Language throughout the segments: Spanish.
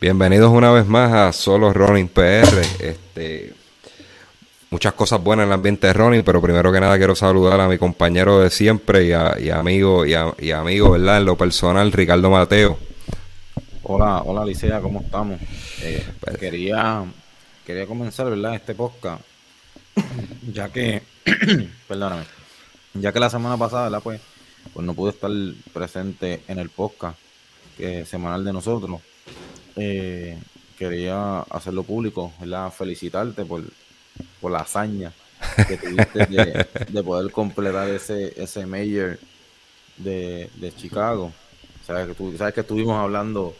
Bienvenidos una vez más a Solo Running PR. Este, muchas cosas buenas en el ambiente de running, pero primero que nada quiero saludar a mi compañero de siempre y, amigo y, amigo, ¿verdad? En lo personal, Ricardo Mateo. Hola, hola Licea, ¿cómo estamos? Eh, pues, quería, quería comenzar, ¿verdad? Este podcast, ya que, perdóname, ya que la semana pasada, ¿verdad? Pues, pues no pude estar presente en el podcast que semanal de nosotros eh, quería hacerlo público, ¿verdad? felicitarte por, por la hazaña que tuviste de, poder completar ese, ese mayor de, Chicago. Sabes que, tú, sabes que estuvimos hablando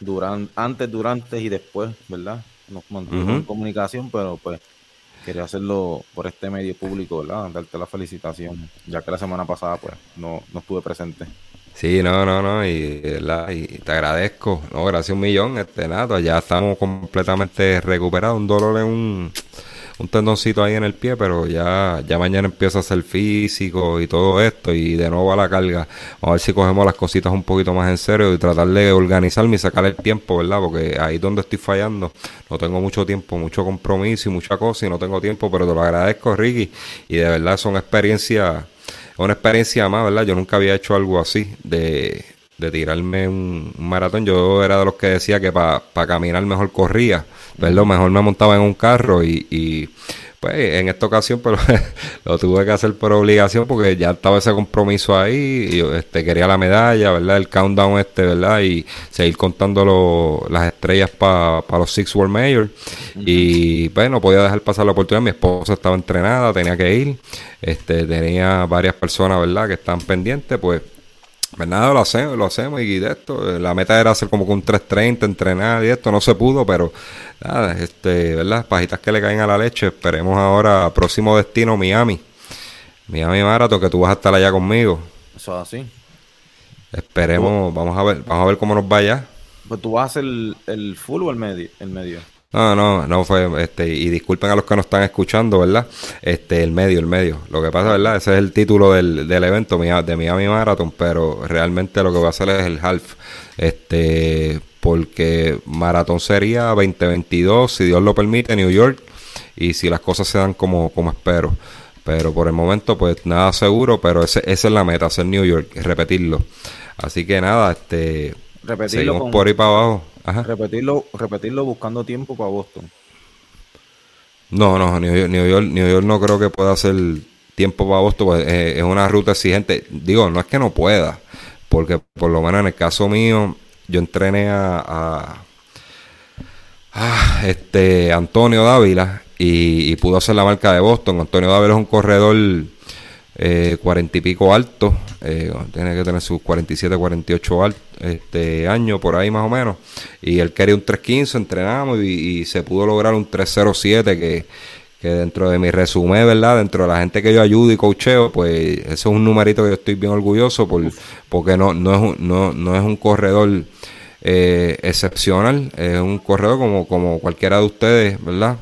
durante, antes, durante y después, ¿verdad? Nos mantuvimos en comunicación, pero pues quería hacerlo por este medio público, ¿verdad? Darte la felicitación, ya que la semana pasada pues no, no estuve presente. Sí, no, no, no, y, y te agradezco, no, gracias un millón, este nato, ya estamos completamente recuperados, un dolor en un, un tendoncito ahí en el pie, pero ya, ya mañana empieza a ser físico y todo esto, y de nuevo a la carga, vamos a ver si cogemos las cositas un poquito más en serio y tratar de organizarme y sacar el tiempo, ¿verdad? Porque ahí donde estoy fallando, no tengo mucho tiempo, mucho compromiso y mucha cosa, y no tengo tiempo, pero te lo agradezco, Ricky, y de verdad son experiencias una experiencia más, ¿verdad? Yo nunca había hecho algo así, de, de tirarme un, maratón. Yo era de los que decía que para caminar mejor corría, ¿verdad? Mejor me montaba en un carro y pues en esta ocasión pero lo tuve que hacer por obligación porque ya estaba ese compromiso ahí y este quería la medalla verdad el countdown este verdad y seguir contando las estrellas para los Six World Majors. Y pues no podía dejar pasar la oportunidad. Mi esposa estaba entrenada tenía que ir. Este tenía varias personas verdad que estaban pendientes pues pues nada, lo hacemos, lo hacemos y de esto, la meta era hacer como un 3.30, entrenar y esto, no se pudo, pero nada, este, ¿verdad? Pajitas que le caen a la leche, esperemos ahora, próximo destino, Miami. Miami Marathon, que tú vas a estar allá conmigo. Eso es así. Esperemos, vamos a ver, vamos a ver cómo nos vaya. Pues tú vas a hacer el, el full o el medio, el medio. No, no, no fue, este, y disculpen a los que nos están escuchando, ¿verdad? Este, el medio, el medio. Lo que pasa, ¿verdad? Ese es el título del, del evento de Miami Marathon, pero realmente lo que va a hacer es el half. Este, porque maratón sería 2022, si Dios lo permite, New York, y si las cosas se dan como, como espero. Pero por el momento, pues nada seguro, pero ese, esa es la meta, hacer New York, repetirlo. Así que nada, este, repetirlo por ahí para abajo. Repetirlo, repetirlo buscando tiempo para Boston. No, no, New York, New York, no creo que pueda hacer tiempo para Boston, pues, eh, es una ruta exigente. Digo, no es que no pueda, porque por lo menos en el caso mío, yo entrené a, a, este Antonio Dávila y, y, pudo hacer la marca de Boston. Antonio Dávila es un corredor eh, cuarenta y pico alto, eh, tiene que tener sus 47, 48 alto, este año por ahí más o menos. Y él quería un 315, entrenamos y, se pudo lograr un 307 que, que dentro de mi resumen, ¿verdad? Dentro de la gente que yo ayudo y coacheo, pues eso es un numerito que yo estoy bien orgulloso por, porque no, no, es un, no, no es un corredor eh, excepcional, es un corredor como, como cualquiera de ustedes, ¿verdad?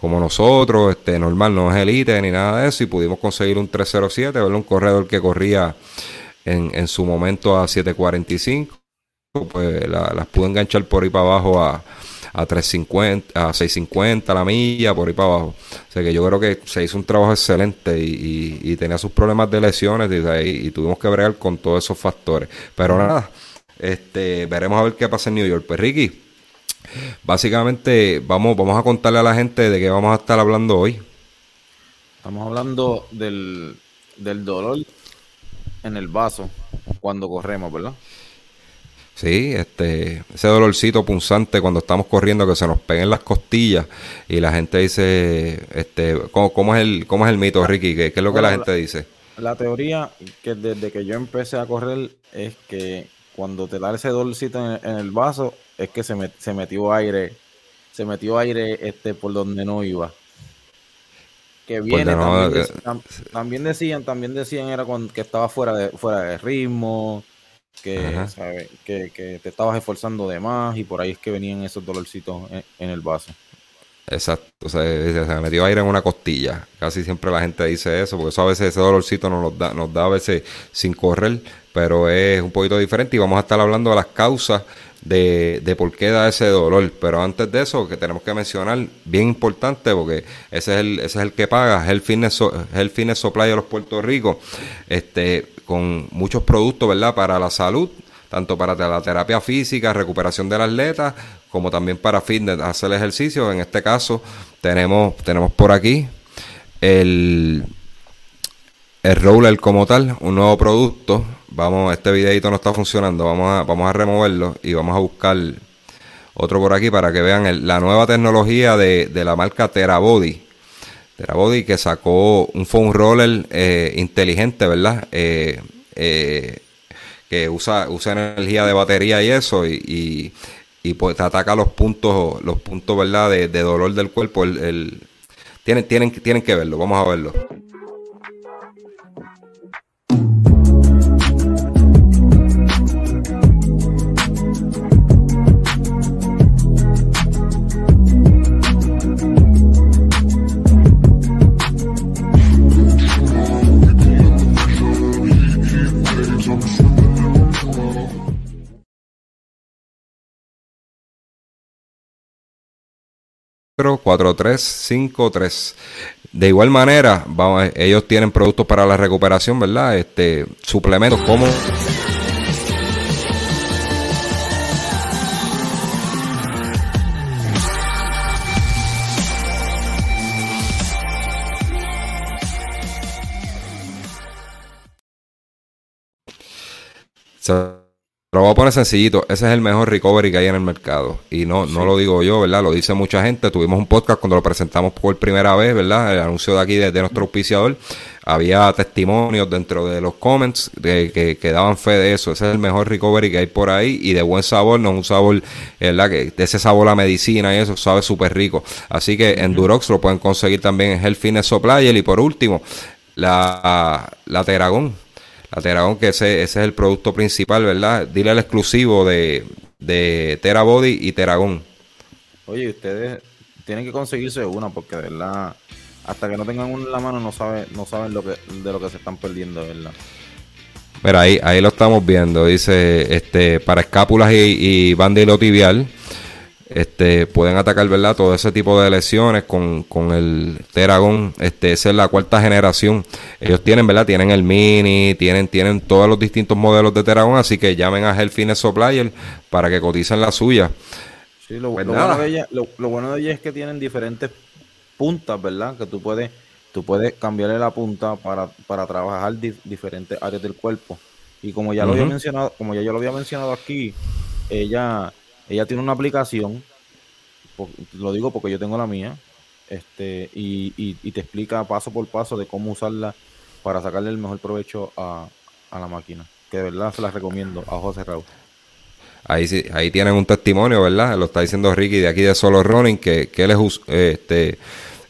Como nosotros, este normal, no es elite ni nada de eso, y pudimos conseguir un 307, ¿verdad? un corredor que corría en, en su momento a 745, pues las pude enganchar por ahí para abajo a, a 350, a 650 la milla, por ahí para abajo. O sea que yo creo que se hizo un trabajo excelente y, tenía sus problemas de lesiones y, y, tuvimos que bregar con todos esos factores. Pero nada, este veremos a ver qué pasa en New York. Pues Ricky, Básicamente, vamos, vamos a contarle a la gente de qué vamos a estar hablando hoy. Estamos hablando del, del dolor en el vaso cuando corremos, ¿verdad? Sí, este, ese dolorcito punzante cuando estamos corriendo que se nos peguen las costillas y la gente dice, este, ¿cómo, es el, cómo es el mito, Ricky? ¿Qué, es lo que la gente dice? la teoría que desde que yo empecé a correr es que cuando te da ese dolorcito en, el vaso es que se, se metió aire, se metió aire este por donde no iba. Que viene eh, también, decían, también decían era que estaba fuera de fuera de ritmo, que, que, te estabas esforzando de más y por ahí es que venían esos dolorcitos en el vaso. Exacto, o sea, se metió aire en una costilla. Casi siempre la gente dice eso, porque eso a veces ese dolorcito nos da, nos da a veces sin correr, pero es un poquito diferente y vamos a estar hablando de las causas de, de por qué da ese dolor. Pero antes de eso, que tenemos que mencionar, bien importante, porque ese es el, ese es el que paga, Fitness, es el fitness Supply de los Puerto Rico, este, con muchos productos, ¿verdad?, para la salud tanto para la terapia física, recuperación del atleta, como también para fitness, hacer ejercicio. En este caso, tenemos, tenemos por aquí el, el roller como tal, un nuevo producto. Vamos, este videito no está funcionando, vamos a, vamos a removerlo y vamos a buscar otro por aquí para que vean la nueva tecnología de, la marca Terabody. Terabody que sacó un foam roller eh, inteligente, ¿verdad? Eh, eh, que usa, usa energía de batería y eso, y, y, pues te ataca los puntos, los puntos, ¿verdad?, de, dolor del cuerpo. El, tienen, tienen, tienen que verlo, vamos a verlo. 4353. De igual manera, vamos, ellos tienen productos para la recuperación, ¿verdad? Este, suplementos como Pero voy a poner sencillito, ese es el mejor recovery que hay en el mercado. Y no, no lo digo yo, ¿verdad? Lo dice mucha gente. Tuvimos un podcast cuando lo presentamos por primera vez, ¿verdad? El anuncio de aquí de, nuestro auspiciador. Había testimonios dentro de los comments de, que, daban fe de eso. Ese es el mejor recovery que hay por ahí y de buen sabor, no es un sabor, ¿verdad? Que de ese sabor a medicina y eso sabe súper rico. Así que en Durox lo pueden conseguir también en Health Fitness Supplier. Y por último, la, la Teragón la Teragón, que ese, ese es el producto principal, ¿verdad? Dile al exclusivo de, de Terabody y Teragón. Oye, ustedes tienen que conseguirse una porque, de verdad, hasta que no tengan una en la mano no saben, no saben lo que, de lo que se están perdiendo, ¿verdad? Mira, ahí, ahí lo estamos viendo. Dice, este, para escápulas y, y tibial este, pueden atacar, ¿verdad? Todo ese tipo de lesiones con, con el Teragon, este, esa es la cuarta generación. Ellos tienen, ¿verdad? Tienen el Mini, tienen, tienen todos los distintos modelos de Teragon, así que llamen a Health Fitness Supplier para que coticen la suya. Sí, lo, pues bueno de ella, lo, bueno de ella es que tienen diferentes puntas, ¿verdad? Que tú puedes, tú puedes cambiarle la punta para, para trabajar diferentes áreas del cuerpo. Y como ya lo había mencionado, como ya yo lo había mencionado aquí, ella ella tiene una aplicación, lo digo porque yo tengo la mía, este, y, te explica paso por paso de cómo usarla para sacarle el mejor provecho a, la máquina. Que de verdad se la recomiendo a José Raúl. Ahí sí, ahí tienen un testimonio, ¿verdad? Lo está diciendo Ricky de aquí de Solo Running, que, que él es este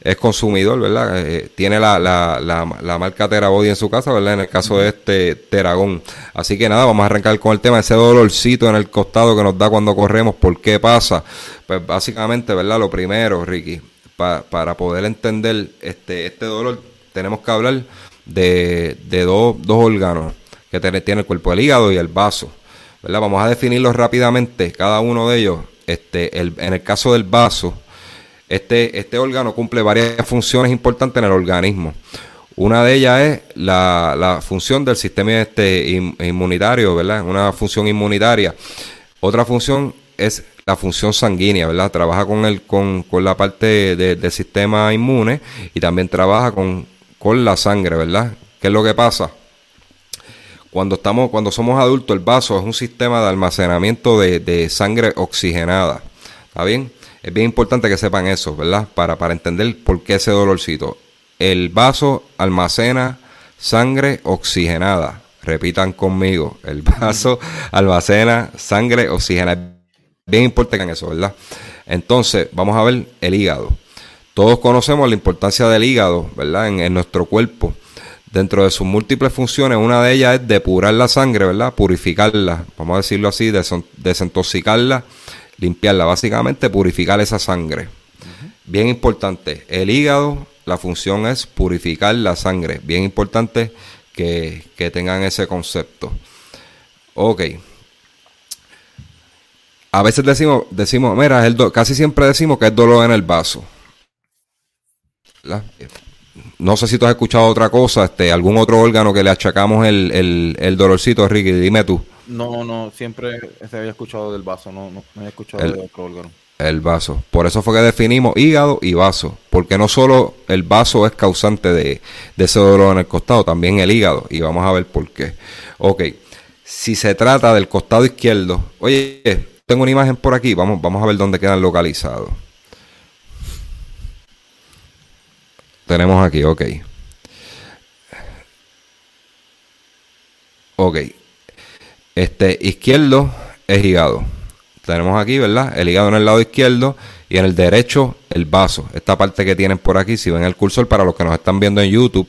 es consumidor, ¿verdad? Eh, tiene la, la, la, marca Terabody en su casa, ¿verdad? En el caso de este Teragón. Así que nada, vamos a arrancar con el tema, ese dolorcito en el costado que nos da cuando corremos, ¿por qué pasa? Pues básicamente, ¿verdad? Lo primero, Ricky, para poder entender este, este dolor, tenemos que hablar de, de dos, dos órganos que tiene, tiene el cuerpo, el hígado y el vaso. ¿verdad? Vamos a definirlos rápidamente, cada uno de ellos. Este, el, en el caso del vaso, este, este órgano cumple varias funciones importantes en el organismo. Una de ellas es la, función del sistema este inmunitario, ¿verdad? Una función inmunitaria. Otra función es la función sanguínea, ¿verdad? Trabaja con, el, con, la parte del sistema inmune y también trabaja con, con la sangre, ¿verdad? ¿Qué es lo que pasa? Cuando, estamos, cuando somos adultos, el vaso es un sistema de almacenamiento de, de sangre oxigenada. ¿Está bien? Es bien importante que sepan eso, ¿verdad? Para, para entender por qué ese dolorcito. El vaso almacena sangre oxigenada. Repitan conmigo, el vaso almacena sangre oxigenada. Bien importante en eso, ¿verdad? Entonces, vamos a ver el hígado. Todos conocemos la importancia del hígado, ¿verdad? En, nuestro cuerpo. Dentro de sus múltiples funciones, una de ellas es depurar la sangre, ¿verdad? Purificarla, vamos a decirlo así, desintoxicarla, limpiarla, básicamente purificar esa sangre. Bien importante, el hígado, la función es purificar la sangre. Bien importante que, tengan ese concepto. Ok. A veces decimos, decimos mira, casi siempre decimos que es dolor en el vaso. No sé si tú has escuchado otra cosa, este, algún otro órgano que le achacamos el, el, el dolorcito, Ricky, dime tú. No, no, siempre se había escuchado del vaso, no, no, no había escuchado de otro órgano. El vaso. Por eso fue que definimos hígado y vaso. Porque no solo el vaso es causante de, de ese dolor en el costado, también el hígado. Y vamos a ver por qué. Ok. Si se trata del costado izquierdo, oye, tengo una imagen por aquí, vamos, vamos a ver dónde quedan localizados. Tenemos aquí, ok. Ok. Este izquierdo es hígado. Tenemos aquí, ¿verdad? El hígado en el lado izquierdo y en el derecho el vaso. Esta parte que tienen por aquí, si ven el cursor para los que nos están viendo en YouTube,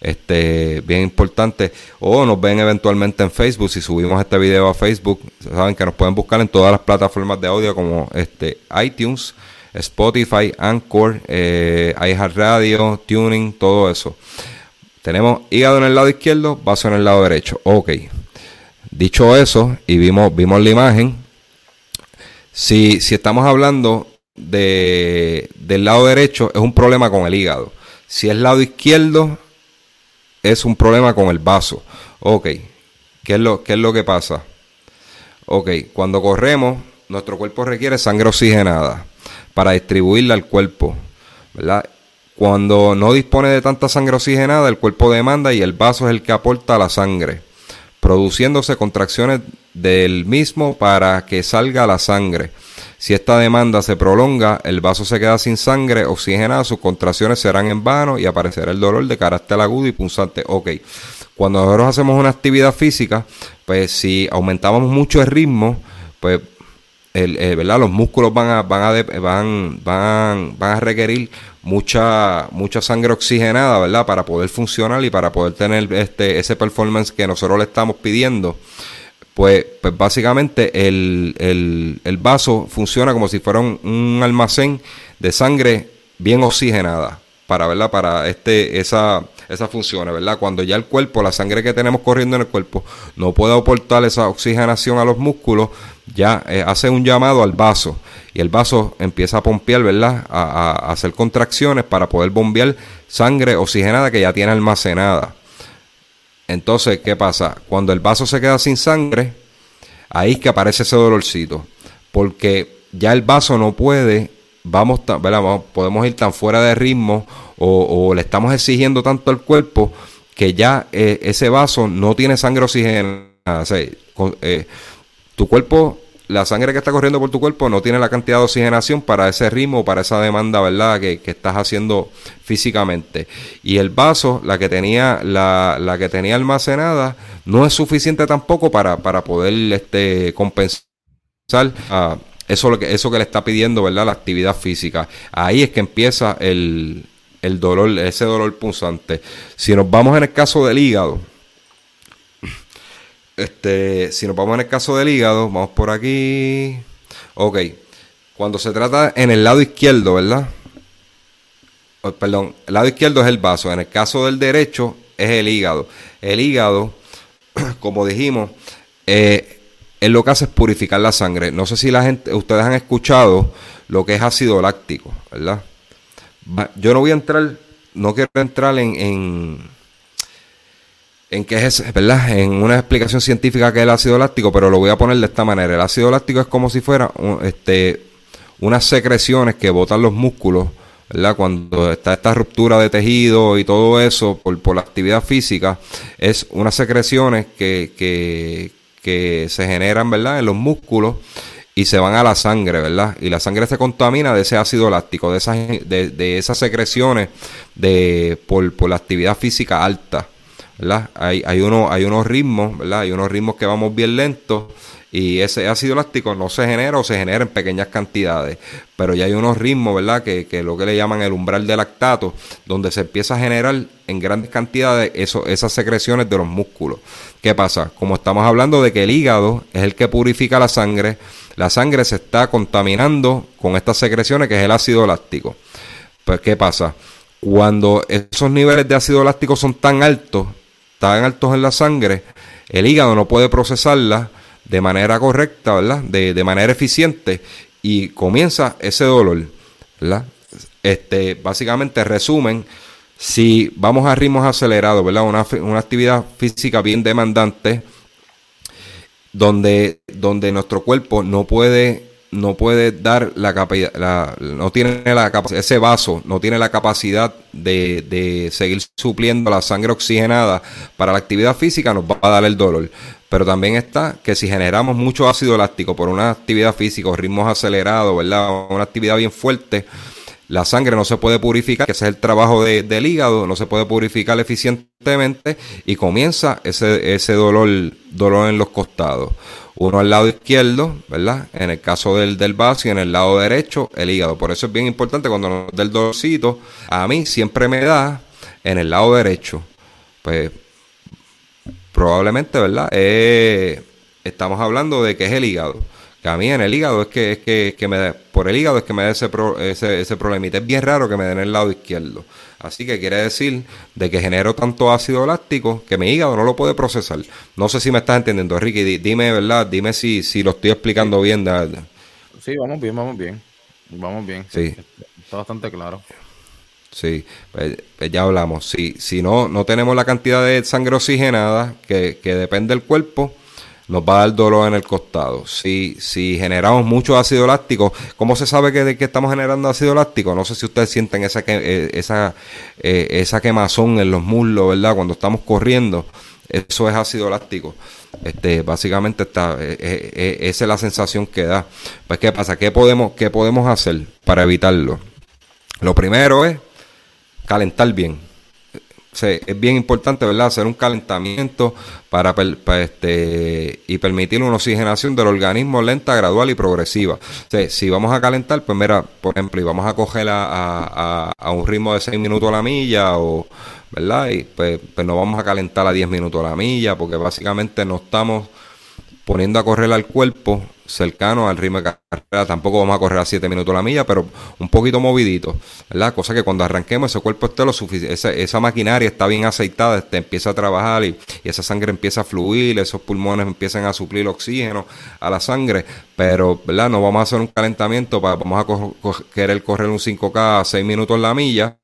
este, bien importante. O nos ven eventualmente en Facebook. Si subimos este video a Facebook, saben que nos pueden buscar en todas las plataformas de audio como este, iTunes, Spotify, Anchor, eh, iHeartRadio, Tuning, todo eso. Tenemos hígado en el lado izquierdo, vaso en el lado derecho. Ok. Dicho eso, y vimos, vimos la imagen, si, si estamos hablando de, del lado derecho, es un problema con el hígado. Si es lado izquierdo, es un problema con el vaso. Ok, ¿qué es lo, qué es lo que pasa? Ok, cuando corremos, nuestro cuerpo requiere sangre oxigenada para distribuirla al cuerpo. Cuando no dispone de tanta sangre oxigenada, el cuerpo demanda y el vaso es el que aporta la sangre, produciéndose contracciones del mismo para que salga la sangre. Si esta demanda se prolonga, el vaso se queda sin sangre oxigenada, sus contracciones serán en vano y aparecerá el dolor de carácter agudo y punzante. Ok, cuando nosotros hacemos una actividad física, pues si aumentamos mucho el ritmo, pues el, eh, ¿verdad? Los músculos van a, van a, van, van, van a requerir mucha, mucha sangre oxigenada, ¿verdad? Para poder funcionar y para poder tener este, ese performance que nosotros le estamos pidiendo. Pues, pues básicamente el, el, el vaso funciona como si fuera un, almacén de sangre bien oxigenada para, ¿verdad? Para este, esa, esas funciones, ¿verdad? Cuando ya el cuerpo, la sangre que tenemos corriendo en el cuerpo, no puede aportar esa oxigenación a los músculos, ya eh, hace un llamado al vaso y el vaso empieza a pompear, ¿verdad? A, hacer contracciones para poder bombear sangre oxigenada que ya tiene almacenada. Entonces, ¿qué pasa? Cuando el vaso se queda sin sangre, ahí es que aparece ese dolorcito, porque ya el vaso no puede vamos, ¿verdad? podemos ir tan fuera de ritmo o, le estamos exigiendo tanto al cuerpo que ya eh, ese vaso no tiene sangre oxigenada. Eh, tu cuerpo, la sangre que está corriendo por tu cuerpo no tiene la cantidad de oxigenación para ese ritmo, para esa demanda, ¿verdad? Que, estás haciendo físicamente. Y el vaso, la que tenía, la, la que tenía almacenada, no es suficiente tampoco para, para poder este, compensar a eso, que, eso que le está pidiendo, ¿verdad? La actividad física. Ahí es que empieza el, el dolor, ese dolor punzante. Si nos vamos en el caso del hígado, este, si nos vamos en el caso del hígado, vamos por aquí. Ok. Cuando se trata en el lado izquierdo, ¿verdad? Oh, perdón, el lado izquierdo es el vaso. En el caso del derecho es el hígado. El hígado, como dijimos, eh, él lo que hace es purificar la sangre. No sé si la gente, ustedes han escuchado lo que es ácido láctico, ¿verdad? Yo no voy a entrar, no quiero entrar en, en, en qué es, ¿verdad? En una explicación científica que es el ácido láctico, pero lo voy a poner de esta manera. El ácido láctico es como si fuera este, unas secreciones que botan los músculos, ¿verdad? Cuando está esta ruptura de tejido y todo eso por, por la actividad física, es unas secreciones que, que, que se generan, ¿verdad? En los músculos y se van a la sangre, ¿verdad? Y la sangre se contamina de ese ácido láctico, de esas, de, esas secreciones de, por, la actividad física alta. Hay, hay, uno, hay unos ritmos, ¿verdad? Hay unos ritmos que vamos bien lentos y ese ácido elástico no se genera o se genera en pequeñas cantidades, pero ya hay unos ritmos, ¿verdad? Que, que lo que le llaman el umbral de lactato, donde se empieza a generar en grandes cantidades eso, esas secreciones de los músculos. ¿Qué pasa? Como estamos hablando de que el hígado es el que purifica la sangre, la sangre se está contaminando con estas secreciones que es el ácido láctico. Pues, ¿qué pasa? Cuando esos niveles de ácido láctico son tan altos, tan altos en la sangre, el hígado no puede procesarla de manera correcta, ¿verdad? De, de manera eficiente y comienza ese dolor, ¿verdad? Este, básicamente resumen, si vamos a ritmos acelerados, ¿verdad? Una, una actividad física bien demandante, donde, donde nuestro cuerpo no puede no puede dar la capacidad, no tiene la capacidad, ese vaso no tiene la capacidad de, de, seguir supliendo la sangre oxigenada para la actividad física, nos va a dar el dolor. Pero también está que si generamos mucho ácido láctico por una actividad física, ritmos acelerados, ¿verdad? Una actividad bien fuerte, la sangre no se puede purificar, que ese es el trabajo del hígado, no se puede purificar eficientemente y comienza ese, ese dolor, dolor en los costados uno al lado izquierdo, ¿verdad? En el caso del, del vaso y en el lado derecho, el hígado. Por eso es bien importante cuando nos da el dolorcito, a mí siempre me da en el lado derecho. Pues probablemente, ¿verdad? Eh, estamos hablando de que es el hígado. Que a mí en el hígado es que, es que, que me da, por el hígado es que me da ese, ese, ese problemita. Es bien raro que me den el lado izquierdo. Así que quiere decir de que genero tanto ácido láctico que mi hígado no lo puede procesar. No sé si me estás entendiendo, Ricky. Dime, ¿verdad? Dime si, si lo estoy explicando bien. Sí, vamos bien, vamos bien. Vamos bien. Sí. Está bastante claro. Sí, pues, pues, ya hablamos. Si, si no, no tenemos la cantidad de sangre oxigenada que, que depende del cuerpo, nos va a dar dolor en el costado. Si, si generamos mucho ácido láctico, ¿cómo se sabe que, que estamos generando ácido láctico? No sé si ustedes sienten esa, eh, esa, eh, esa quemazón en los muslos, ¿verdad? Cuando estamos corriendo, eso es ácido láctico. Este, básicamente está, eh, esa es la sensación que da. Pues, ¿qué pasa? ¿Qué podemos, ¿Qué podemos hacer para evitarlo? Lo primero es calentar bien es bien importante, ¿verdad? Hacer un calentamiento para, este, y permitir una oxigenación del organismo lenta, gradual y progresiva. si vamos a calentar, pues mira, por ejemplo, y vamos a coger a, a, un ritmo de 6 minutos a la milla, o, ¿verdad? Y pues, pues no vamos a calentar a 10 minutos a la milla, porque básicamente no estamos poniendo a correr al cuerpo cercano al ritmo de carrera. Tampoco vamos a correr a 7 minutos la milla, pero un poquito movidito, ¿verdad? Cosa que cuando arranquemos ese cuerpo esté lo suficiente, esa, maquinaria está bien aceitada, este, empieza a trabajar y, esa sangre empieza a fluir, esos pulmones empiezan a suplir oxígeno a la sangre, pero, ¿verdad? No vamos a hacer un calentamiento, para, vamos a querer correr un 5K a 6 minutos la milla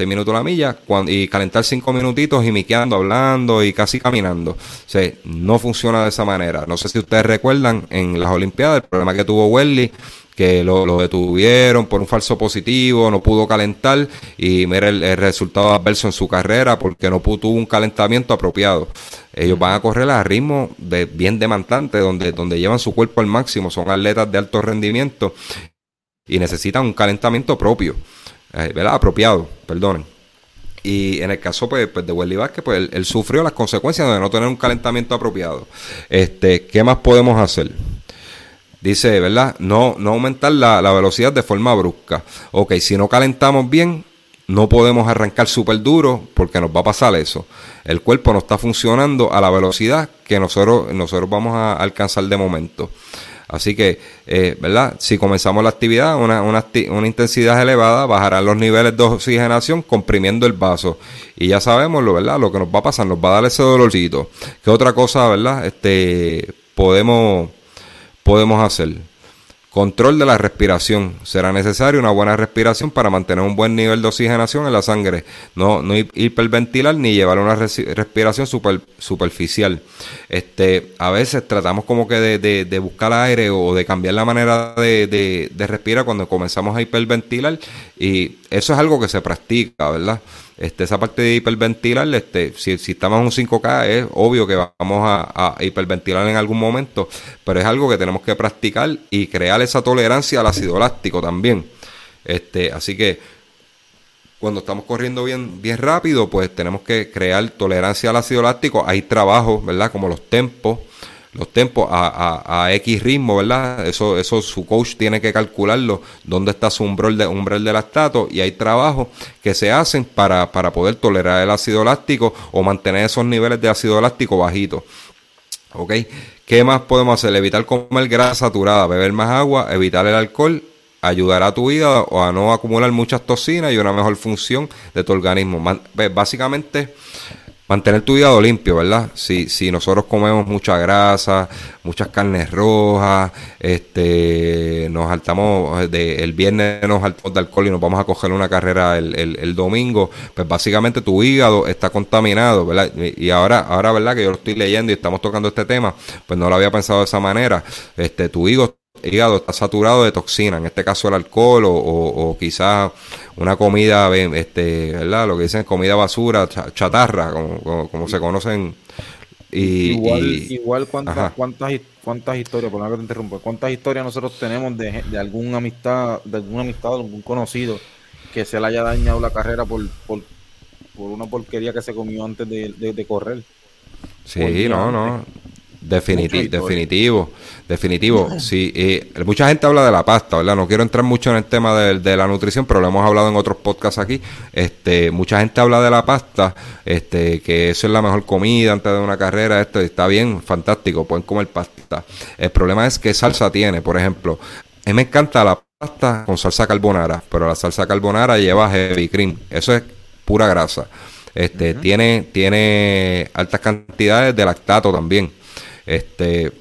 6 minutos la milla y calentar 5 minutitos y miqueando, hablando y casi caminando. O no funciona de esa manera. No sé si ustedes recuerdan en las Olimpiadas el problema que tuvo Welly que lo, detuvieron por un falso positivo, no pudo calentar y mira el, resultado adverso en su carrera porque no pudo, tuvo un calentamiento apropiado. Ellos van a correr a ritmo de, bien demandante, donde, donde llevan su cuerpo al máximo, son atletas de alto rendimiento y necesitan un calentamiento propio. Eh, ¿verdad? Apropiado, perdonen. Y en el caso pues, pues de Welly Vázquez, pues él, sufrió las consecuencias de no tener un calentamiento apropiado. Este, ¿Qué más podemos hacer? Dice, ¿verdad? No, no aumentar la, la velocidad de forma brusca. Ok, si no calentamos bien, no podemos arrancar súper duro porque nos va a pasar eso. El cuerpo no está funcionando a la velocidad que nosotros, nosotros vamos a alcanzar de momento. Así que, eh, ¿verdad? Si comenzamos la actividad, una, intensidad elevada, bajarán los niveles de oxigenación comprimiendo el vaso. Y ya sabemos, ¿verdad? Lo que nos va a pasar, nos va a dar ese dolorcito. ¿Qué otra cosa, ¿verdad? Este, podemos, podemos hacer? Control de la respiración. Será necesario una buena respiración para mantener un buen nivel de oxigenación en la sangre. No, no hiperventilar ni llevar una respiración super, superficial. Este, a veces tratamos como que de, de, buscar aire o de cambiar la manera de, de respirar cuando comenzamos a hiperventilar. Y eso es algo que se practica, ¿verdad? Este, esa parte de hiperventilar, este, si, si estamos en un 5K, es obvio que vamos a, hiperventilar en algún momento, pero es algo que tenemos que practicar y crear esa tolerancia al ácido láctico también. Este, así que cuando estamos corriendo bien, bien rápido, pues tenemos que crear tolerancia al ácido láctico. Hay trabajos, ¿verdad? Como los tempos, los tempos a, X ritmo, ¿verdad? Eso, eso su coach tiene que calcularlo, dónde está su umbral de, umbral de lactato y hay trabajos que se hacen para, para poder tolerar el ácido láctico o mantener esos niveles de ácido láctico bajitos. ¿Ok? ¿Qué más podemos hacer? Evitar comer grasa saturada, beber más agua, evitar el alcohol, ayudar a tu hígado o a no acumular muchas toxinas y una mejor función de tu organismo. Básicamente, mantener tu hígado limpio, ¿verdad? Si, si nosotros comemos mucha grasa, muchas carnes rojas, este, nos saltamos, de, el viernes nos saltamos de alcohol y nos vamos a coger una carrera el, el, domingo, pues básicamente tu hígado está contaminado, ¿verdad? Y ahora, ahora, ¿verdad? Que yo lo estoy leyendo y estamos tocando este tema, pues no lo había pensado de esa manera. Este, tu hígado hígado está saturado de toxina, en este caso el alcohol o, o, quizás una comida, este, ¿verdad? Lo que dicen comida basura, chatarra, como, como, se conocen. Y, igual, igual cuántas, cuántas, cuántas historias, por que te interrumpa, cuántas historias nosotros tenemos de, de alguna amistad, de alguna amistad, de algún conocido que se le haya dañado la carrera por, por, por una porquería que se comió antes de, de correr. Sí, no, no. Definitivo, definitivo, definitivo. Sí, eh, mucha gente habla de la pasta, ¿verdad? No quiero entrar mucho en el tema de, la nutrición, pero lo hemos hablado en otros podcasts aquí. Este, mucha gente habla de la pasta, este, que eso es la mejor comida antes de una carrera. Esto está bien, fantástico, pueden comer pasta. El problema es que salsa tiene, por ejemplo. A mí me encanta la pasta con salsa carbonara, pero la salsa carbonara lleva heavy cream. Eso es pura grasa. Este, tiene, tiene altas cantidades de lactato también. Este,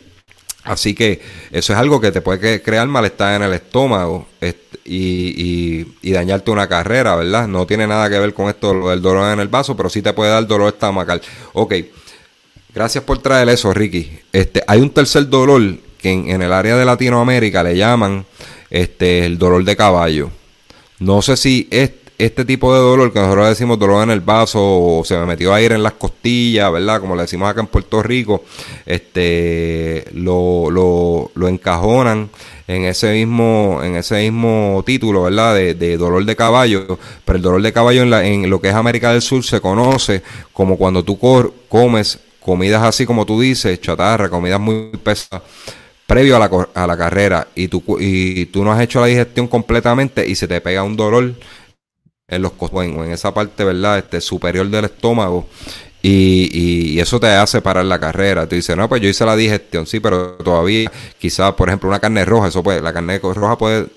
así que eso es algo que te puede crear malestar en el estómago este, y, dañarte una carrera, ¿verdad? No tiene nada que ver con esto del dolor en el vaso, pero sí te puede dar dolor estomacal. Ok, gracias por traer eso, Ricky. Este, hay un tercer dolor que en, el área de Latinoamérica le llaman este, el dolor de caballo. No sé si es este tipo de dolor, que nosotros decimos dolor en el vaso, o se me metió aire en las costillas, ¿verdad? Como le decimos acá en Puerto Rico, este, lo, lo, lo encajonan en ese mismo, en ese mismo título, ¿verdad? De, dolor de caballo. Pero el dolor de caballo en, la, en lo que es América del Sur se conoce como cuando tú comes comidas así como tú dices, chatarra, comidas muy pesadas previo a la, a la carrera y tú, y tú no has hecho la digestión completamente y se te pega un dolor en los o en, esa parte, ¿verdad? Este superior del estómago. Y, y, eso te hace parar la carrera. Tú dices, no, pues yo hice la digestión, sí, pero todavía, quizás, por ejemplo, una carne roja, eso puede, la carne roja puede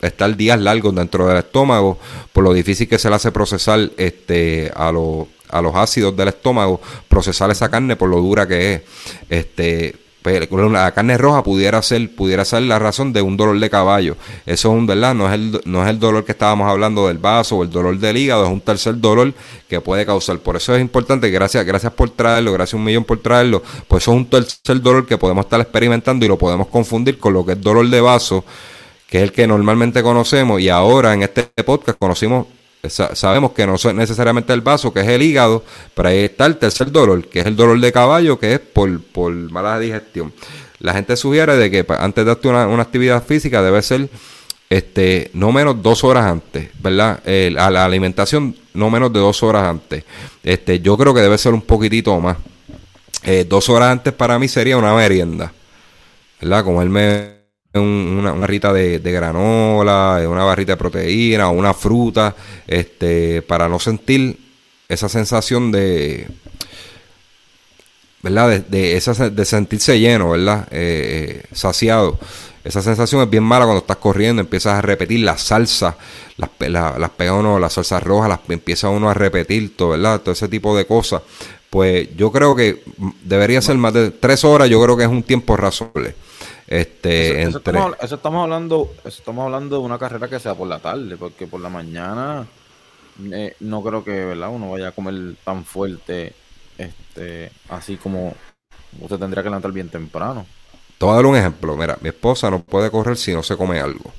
estar días largos dentro del estómago por lo difícil que se le hace procesar este a los a los ácidos del estómago procesar esa carne por lo dura que es este la carne roja pudiera ser, pudiera ser la razón de un dolor de caballo. Eso es un verdad, no es el, no es el dolor que estábamos hablando del vaso o el dolor del hígado, es un tercer dolor que puede causar. Por eso es importante, gracias, gracias por traerlo, gracias un millón por traerlo, pues eso es un tercer dolor que podemos estar experimentando y lo podemos confundir con lo que es dolor de vaso, que es el que normalmente conocemos, y ahora en este podcast conocimos sabemos que no es necesariamente el vaso, que es el hígado, pero ahí está el tercer dolor, que es el dolor de caballo, que es por, por mala digestión. La gente sugiere de que antes de hacer una, actividad física debe ser este, no menos dos horas antes, ¿verdad? a la alimentación no menos de dos horas antes. Este, yo creo que debe ser un poquitito más. Eh, dos horas antes para mí sería una merienda, ¿verdad? Comerme una, barrita de, granola, una barrita de proteína o una fruta, este, para no sentir esa sensación de, ¿verdad? De, esa, de sentirse lleno, ¿verdad? Eh, saciado. Esa sensación es bien mala cuando estás corriendo, empiezas a repetir la salsa, las, las uno, las salsas rojas, las empieza uno a repetir, todo, ¿verdad? Todo ese tipo de cosas. Pues yo creo que debería ser más de tres horas, yo creo que es un tiempo razonable. Este, eso, estamos, hablando, estamos hablando de una carrera que sea por la tarde, porque por la mañana eh, no creo que ¿verdad? uno vaya a comer tan fuerte, este, así como usted tendría que levantar bien temprano. Te voy a dar un ejemplo. Mira, mi esposa no puede correr si no se come algo.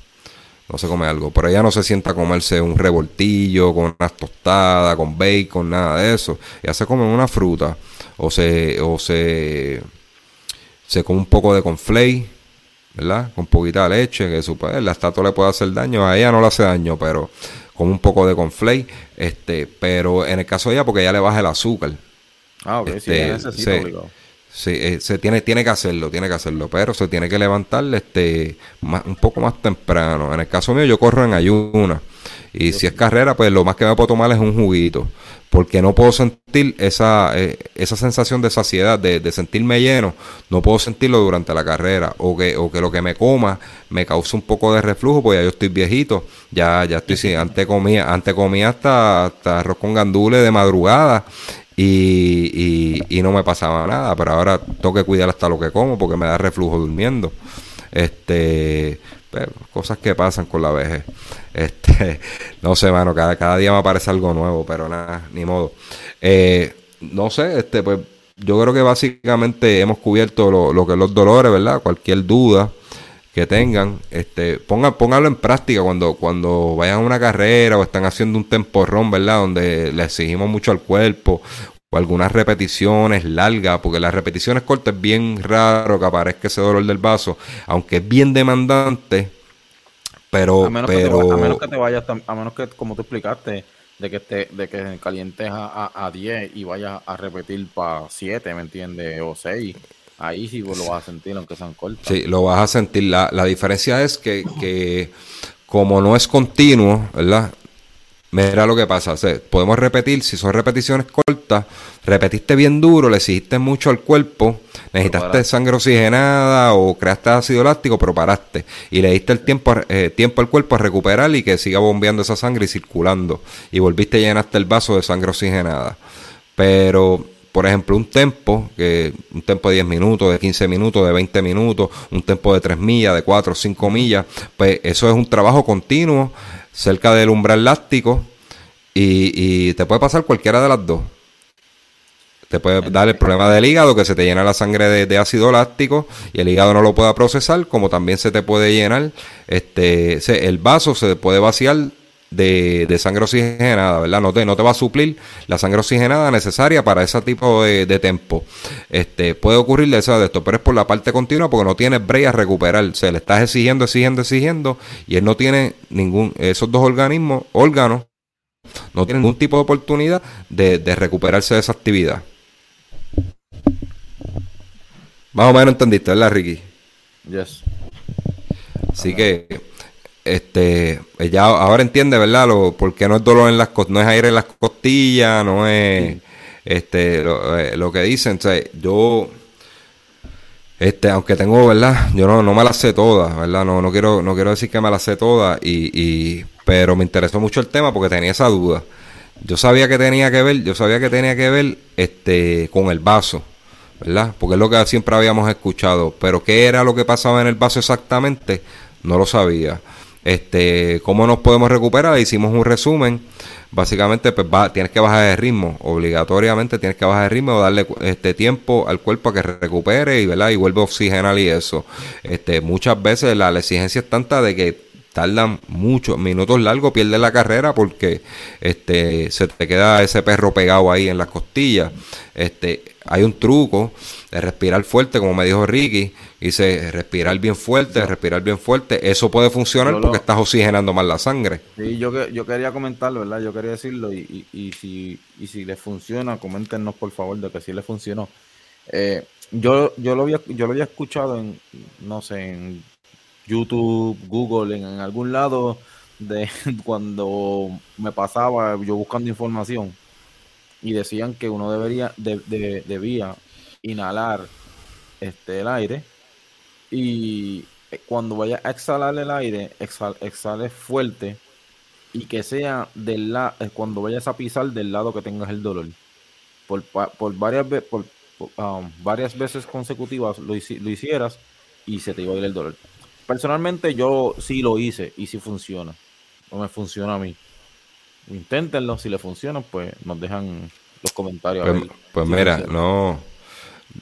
No se come algo. Pero ella no se sienta a comerse un revoltillo con unas tostadas, con bacon, nada de eso. Ella se come una fruta. O se, o se, se come un poco de conflay ¿verdad? Con poquita leche, que su, el estatua le puede hacer daño, a ella no le hace daño, pero como un poco de conflay, este, pero en el caso de ella, porque ella le baja el azúcar. Ah, ok, este, sí, eh, se tiene, tiene que hacerlo, tiene que hacerlo, pero se tiene que levantar este, un poco más temprano. En el caso mío, yo corro en ayuna. Y si es carrera, pues lo más que me puedo tomar es un juguito. Porque no puedo sentir esa, eh, esa sensación de saciedad, de, sentirme lleno. No puedo sentirlo durante la carrera. O que, o que lo que me coma me cause un poco de reflujo, porque ya yo estoy viejito. Ya, ya estoy, sí, antes comía, antes comía hasta, hasta arroz con gandules de madrugada. Y, y, y no me pasaba nada. Pero ahora tengo que cuidar hasta lo que como porque me da reflujo durmiendo. Este, pero cosas que pasan con la vejez. Este, no sé, mano, cada, cada día me aparece algo nuevo, pero nada, ni modo. Eh, no sé, este, pues yo creo que básicamente hemos cubierto lo, lo que es los dolores, ¿verdad? Cualquier duda que tengan, este, pongan, pónganlo en práctica cuando, cuando vayan a una carrera o están haciendo un temporrón, ¿verdad? Donde le exigimos mucho al cuerpo o algunas repeticiones largas, porque las repeticiones cortas es bien raro que aparezca ese dolor del vaso, aunque es bien demandante, pero... A menos, pero... Que, te, a menos que te vayas, a menos que, como tú explicaste, de que te, de que calientes a, a, 10 y vayas a repetir para 7, ¿me entiendes? O 6. Ahí sí lo vas a sentir, aunque sean cortas. Sí, lo vas a sentir. La, la diferencia es que, que como no es continuo, ¿verdad? Mira lo que pasa, podemos repetir, si son repeticiones cortas, repetiste bien duro, le exigiste mucho al cuerpo, necesitaste sangre oxigenada o creaste ácido láctico, pero paraste y le diste el tiempo, eh, tiempo al cuerpo a recuperar y que siga bombeando esa sangre y circulando y volviste y llenaste el vaso de sangre oxigenada. Pero, por ejemplo, un tempo, que un tempo de 10 minutos, de 15 minutos, de 20 minutos, un tempo de 3 millas, de 4 o 5 millas, pues eso es un trabajo continuo cerca del umbral láctico y, te puede pasar cualquiera de las dos. Te puede dar el problema del hígado, que se te llena la sangre de, ácido láctico y el hígado no lo pueda procesar, como también se te puede llenar, este, el vaso se puede vaciar de, sangre oxigenada, ¿verdad? No te, no te va a suplir la sangre oxigenada necesaria para ese tipo de, de tempo. Este, puede ocurrir de eso de esto, pero es por la parte continua porque no tiene break a recuperar. Se le estás exigiendo, exigiendo, exigiendo y él no tiene ningún, esos dos organismos, órganos, no tienen ningún tipo de oportunidad de, de recuperarse de esa actividad. Más o menos entendiste, ¿verdad, Ricky? Yes. Así que este ella ahora entiende verdad lo por qué no es dolor en las no es aire en las costillas no es este eh, lo, que dicen. Yo este aunque tengo verdad yo no, no me las sé todas verdad no no quiero no quiero decir que me las sé todas y, y pero me interesó mucho el tema porque tenía esa duda. Yo sabía que tenía que ver yo sabía que tenía que ver este con el vaso verdad porque es lo que siempre habíamos escuchado pero qué era lo que pasaba en el vaso exactamente no lo sabía este, ¿Cómo nos podemos recuperar? Hicimos un resumen. Básicamente, pues tienes que bajar de ritmo. Obligatoriamente tienes que bajar de ritmo o darle este tiempo al cuerpo a que recupere y, ¿verdad? y vuelve a oxigenar y eso. Este, muchas veces la, exigencia es tanta de que tardan muchos minutos largos, pierdes la carrera porque este, se te queda ese perro pegado ahí en las costillas. Este, hay un truco de respirar fuerte, como me dijo Ricky, dice respirar bien fuerte, respirar bien fuerte, eso puede funcionar porque estás oxigenando más la sangre. Sí, yo, yo quería comentarlo, ¿verdad? Yo quería decirlo y, y, si, y si le funciona, coméntenos por favor de que sí le funcionó. Eh, yo, yo, lo había, yo lo había escuchado en, no sé, en YouTube, Google, en, algún lado de cuando me pasaba yo buscando información y decían que uno debería de, debía inhalar este el aire y cuando vaya a exhalar el aire exhale fuerte y que sea del lado eh, cuando vayas a pisar del lado que tengas el dolor. Por, por varias por, um, varias veces consecutivas lo, lo hicieras y se te iba a ir el dolor personalmente yo sí lo hice y sí funciona no me funciona a mí inténtenlo, si le funciona, pues nos dejan los comentarios. Pues, pues mira, no,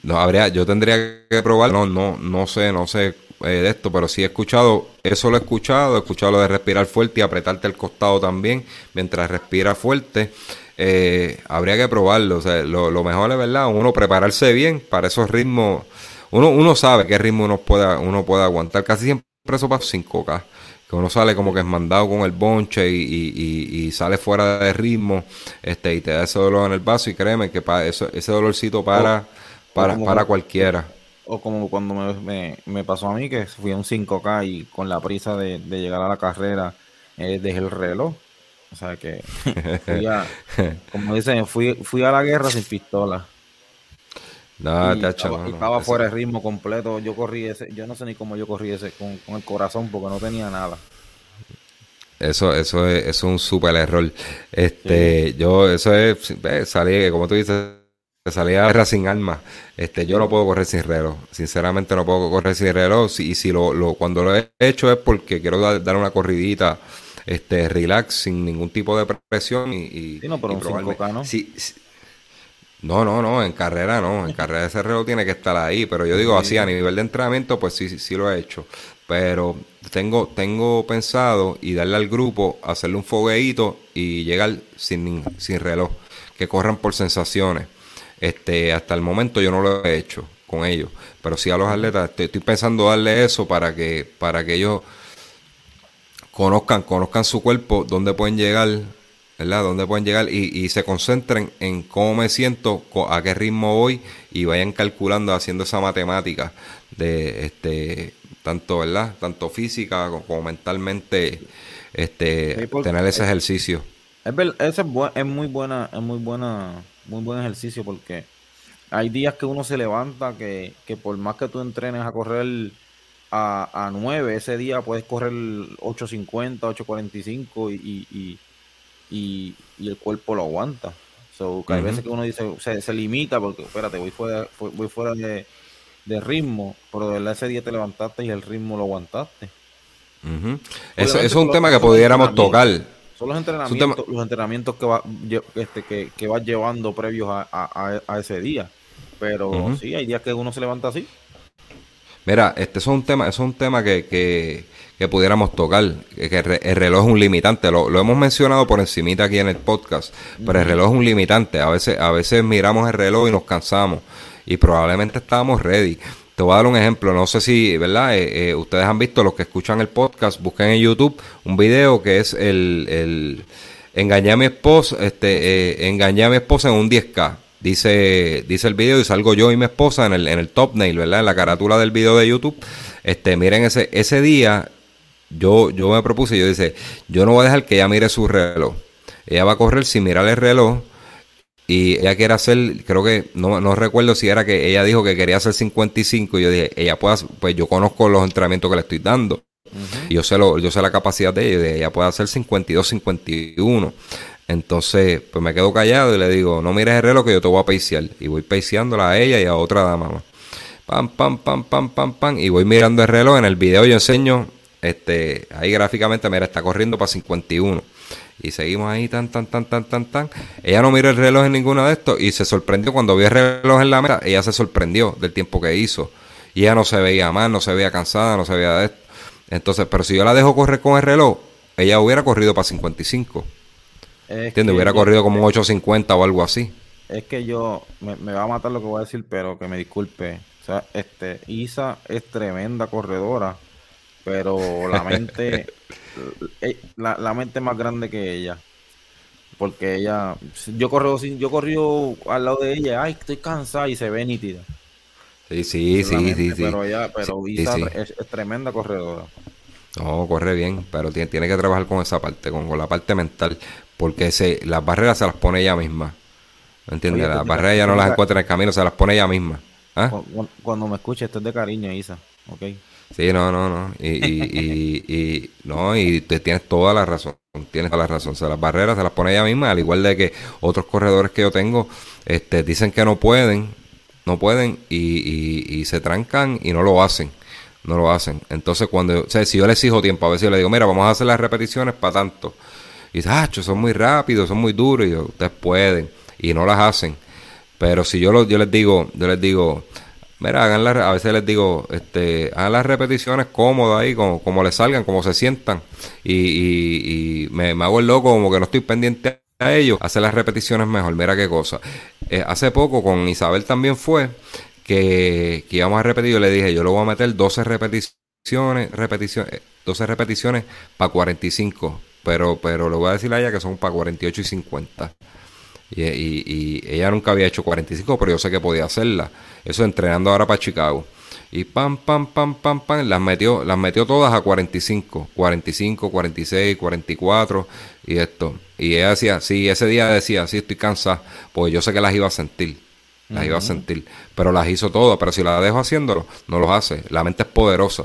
no habría, yo tendría que probar, no, no, no sé, no sé eh, de esto, pero sí he escuchado, eso lo he escuchado, he escuchado lo de respirar fuerte y apretarte el costado también, mientras respira fuerte. Eh, habría que probarlo, o sea, lo, lo, mejor es verdad, uno prepararse bien para esos ritmos, uno, uno sabe qué ritmo uno pueda, uno puede aguantar, casi siempre eso pasa 5K que uno sale como que es mandado con el bonche y, sale fuera de ritmo, este, y te da ese dolor en el vaso y créeme que para eso, ese dolorcito para, para, para cualquiera. O como cuando me, me, pasó a mí que fui a un 5K y con la prisa de, llegar a la carrera eh, dejé el reloj. O sea que fui a, como dicen, fui, fui a la guerra sin pistola. No, y estaba, fuera de ritmo completo. Yo corrí ese, yo no sé ni cómo yo corrí ese con, el corazón porque no tenía nada. Eso, eso es, es un súper error. Este, yo, eso es, salí, como tú dices, salía a guerra sin armas. Este, yo no puedo correr sin reloj. Sinceramente no puedo correr sin reloj. Y si lo, lo cuando lo he hecho es porque quiero dar, una corridita, este, relax, sin ningún tipo de presión y, sí, no, pero un ¿no? sí, no, no, no, en carrera no, en carrera ese reloj tiene que estar ahí, pero yo digo así a nivel de entrenamiento, pues sí, sí, lo he hecho. Pero tengo, tengo pensado y darle al grupo, hacerle un fogueíto y llegar sin, sin reloj, que corran por sensaciones. Este, hasta el momento yo no lo he hecho con ellos, pero sí a los atletas estoy, estoy pensando darle eso para que, para que ellos conozcan, conozcan su cuerpo, dónde pueden llegar ¿verdad? Dónde pueden llegar y, se concentren en cómo me siento, a qué ritmo voy y vayan calculando, haciendo esa matemática de este tanto, ¿verdad? Tanto física como, mentalmente este tener ese ejercicio. Es, es, es muy buena, es muy buena, muy buen ejercicio porque hay días que uno se levanta que, que por más que tú entrenes a correr a, a 9, ese día puedes correr 8.50, 8.45 y, y y, el cuerpo lo aguanta. So, hay veces que uno dice, se, se limita porque, espérate, voy fuera, voy fuera de, ritmo, pero de verdad ese día te levantaste y el ritmo lo aguantaste. eso, es un tema que pudiéramos tocar. Son los entrenamientos, los entrenamientos que, va, este, que, que vas llevando previos a, a, ese día. Pero sí, hay días que uno se levanta así. Mira, este es un tema, es un tema que, que, que pudiéramos tocar, que el reloj es un limitante, lo, hemos mencionado por encimita aquí en el podcast, pero el reloj es un limitante, a veces, a veces miramos el reloj y nos cansamos y probablemente estábamos ready. Te voy a dar un ejemplo, no sé si, ¿verdad? Eh, eh, ustedes han visto, los que escuchan el podcast, busquen en YouTube un video que es el, el engañé a mi esposa, este, eh, engañé a mi esposa en un 10K. Dice, dice el video y salgo yo y mi esposa en el, en el top nail, ¿verdad? En la carátula del video de YouTube. Este, miren ese, ese día yo, yo me propuse, yo dice, yo no voy a dejar que ella mire su reloj. Ella va a correr sin mirar el reloj y ella quiere hacer, creo que, no, no recuerdo si era que ella dijo que quería hacer 55 y yo dije, ella puede, pues yo conozco los entrenamientos que le estoy dando. Y yo sé, lo, yo sé la capacidad de ella, ella puede hacer 52, 51. Entonces, pues me quedo callado y le digo, no mires el reloj que yo te voy a peiciar. Y voy peiciándola a ella y a otra dama. Pam, pam, pam, pam, pam, pam. Y voy mirando el reloj. En el video yo enseño este, ahí gráficamente, mira, está corriendo para 51. Y seguimos ahí, tan, tan, tan, tan, tan, tan. Ella no mira el reloj en ninguno de estos y se sorprendió cuando vio el reloj en la mesa. Ella se sorprendió del tiempo que hizo. Y ella no se veía mal, no se veía cansada, no se veía de esto. Entonces, pero si yo la dejo correr con el reloj, ella hubiera corrido para 55. ¿Entiendes? Hubiera corrido como un 8.50 o algo así. Es que yo, me, me, va a matar lo que voy a decir, pero que me disculpe. O sea, este, Isa es tremenda corredora pero la mente, eh, la, la, mente más grande que ella. Porque ella, yo corro, yo corrió al lado de ella, ay, estoy cansada y se ve nítida. Sí, sí, sí, sí, Pero ella, pero Isa Es, tremenda corredora. No, corre bien, pero tiene, tiene, que trabajar con esa parte, con, la parte mental, porque se, las barreras se las pone ella misma. ¿Me entiendes? las barreras ella no las encuentra en el camino, se las pone ella misma. ¿Ah? Cuando, me escuche, esto es de cariño, Isa. ¿ok? Sí, no, no, no. Y, y, y, no, y te tienes toda la razón. Tienes toda la razón. O sea, las barreras se las pone ella misma, al igual de que otros corredores que yo tengo este, dicen que no pueden, no pueden y, y, se trancan y no lo hacen. No lo hacen. Entonces, cuando, o sea, si yo les exijo tiempo, a veces yo le digo, mira, vamos a hacer las repeticiones para tanto. Y dice, ah, son muy rápidos, son muy duros. Y yo, ustedes pueden. Y no las hacen. Pero si yo, lo, yo les digo, yo les digo, Mira, hagan a veces les digo, este, hagan las repeticiones cómodas ahí, como, como les salgan, como se sientan. Y, y, me, hago el loco, como que no estoy pendiente a ellos, hacer las repeticiones mejor. Mira qué cosa. Eh, hace poco con Isabel también fue que, íbamos a repetir. Yo le dije, yo le voy a meter 12 repeticiones repeticiones, 12 repeticiones para 45. Pero, pero le voy a decir a ella que son para 48 y 50. Y, y, ella nunca había hecho 45, pero yo sé que podía hacerla. Eso entrenando ahora para Chicago. Y pam, pam, pam, pam, pam, las metió, las metió todas a 45, 45, 46, 44 y esto. Y ella decía, sí, ese día decía, sí, estoy cansada, porque yo sé que las iba a sentir, las iba a sentir, pero las hizo todas, pero si la dejo haciéndolo, no los hace. La mente es poderosa,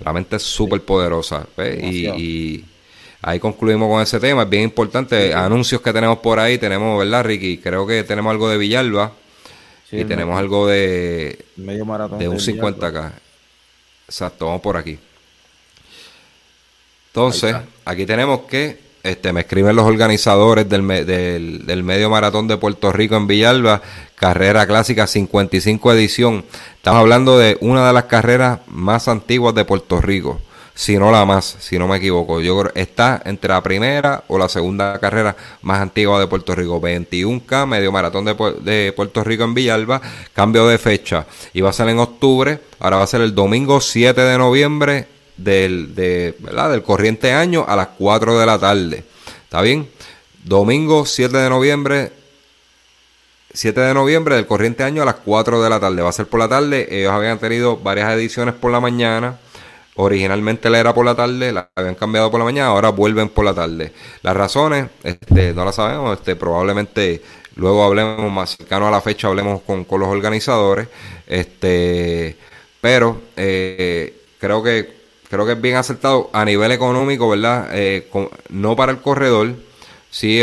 la mente es súper poderosa. Y, ahí concluimos con ese tema, es bien importante. Anuncios que tenemos por ahí, tenemos, ¿verdad, Ricky? Creo que tenemos algo de Villalba y tenemos algo de, medio maratón de un 50K. Exacto, vamos por aquí. Entonces, aquí tenemos que este, me escriben los organizadores del, del, del, medio maratón de Puerto Rico en Villalba, carrera clásica 55 edición. Estamos hablando de una de las carreras más antiguas de Puerto Rico si no la más, si no me equivoco. Yo creo está entre la primera o la segunda carrera más antigua de Puerto Rico. 21K, medio maratón de, Puerto Rico en Villalba, cambio de fecha. Iba a ser en octubre, ahora va a ser el domingo 7 de noviembre del, de, del corriente año a las 4 de la tarde. ¿Está bien? Domingo 7 de noviembre 7 de noviembre del corriente año a las 4 de la tarde. Va a ser por la tarde. Ellos habían tenido varias ediciones por la mañana. Originalmente la era por la tarde, la habían cambiado por la mañana, ahora vuelven por la tarde. Las razones, este, no las sabemos, este, probablemente luego hablemos más cercano a la fecha, hablemos con, los organizadores, este, pero eh, creo que creo que es bien acertado a nivel económico, ¿verdad? Eh, no para el corredor, sí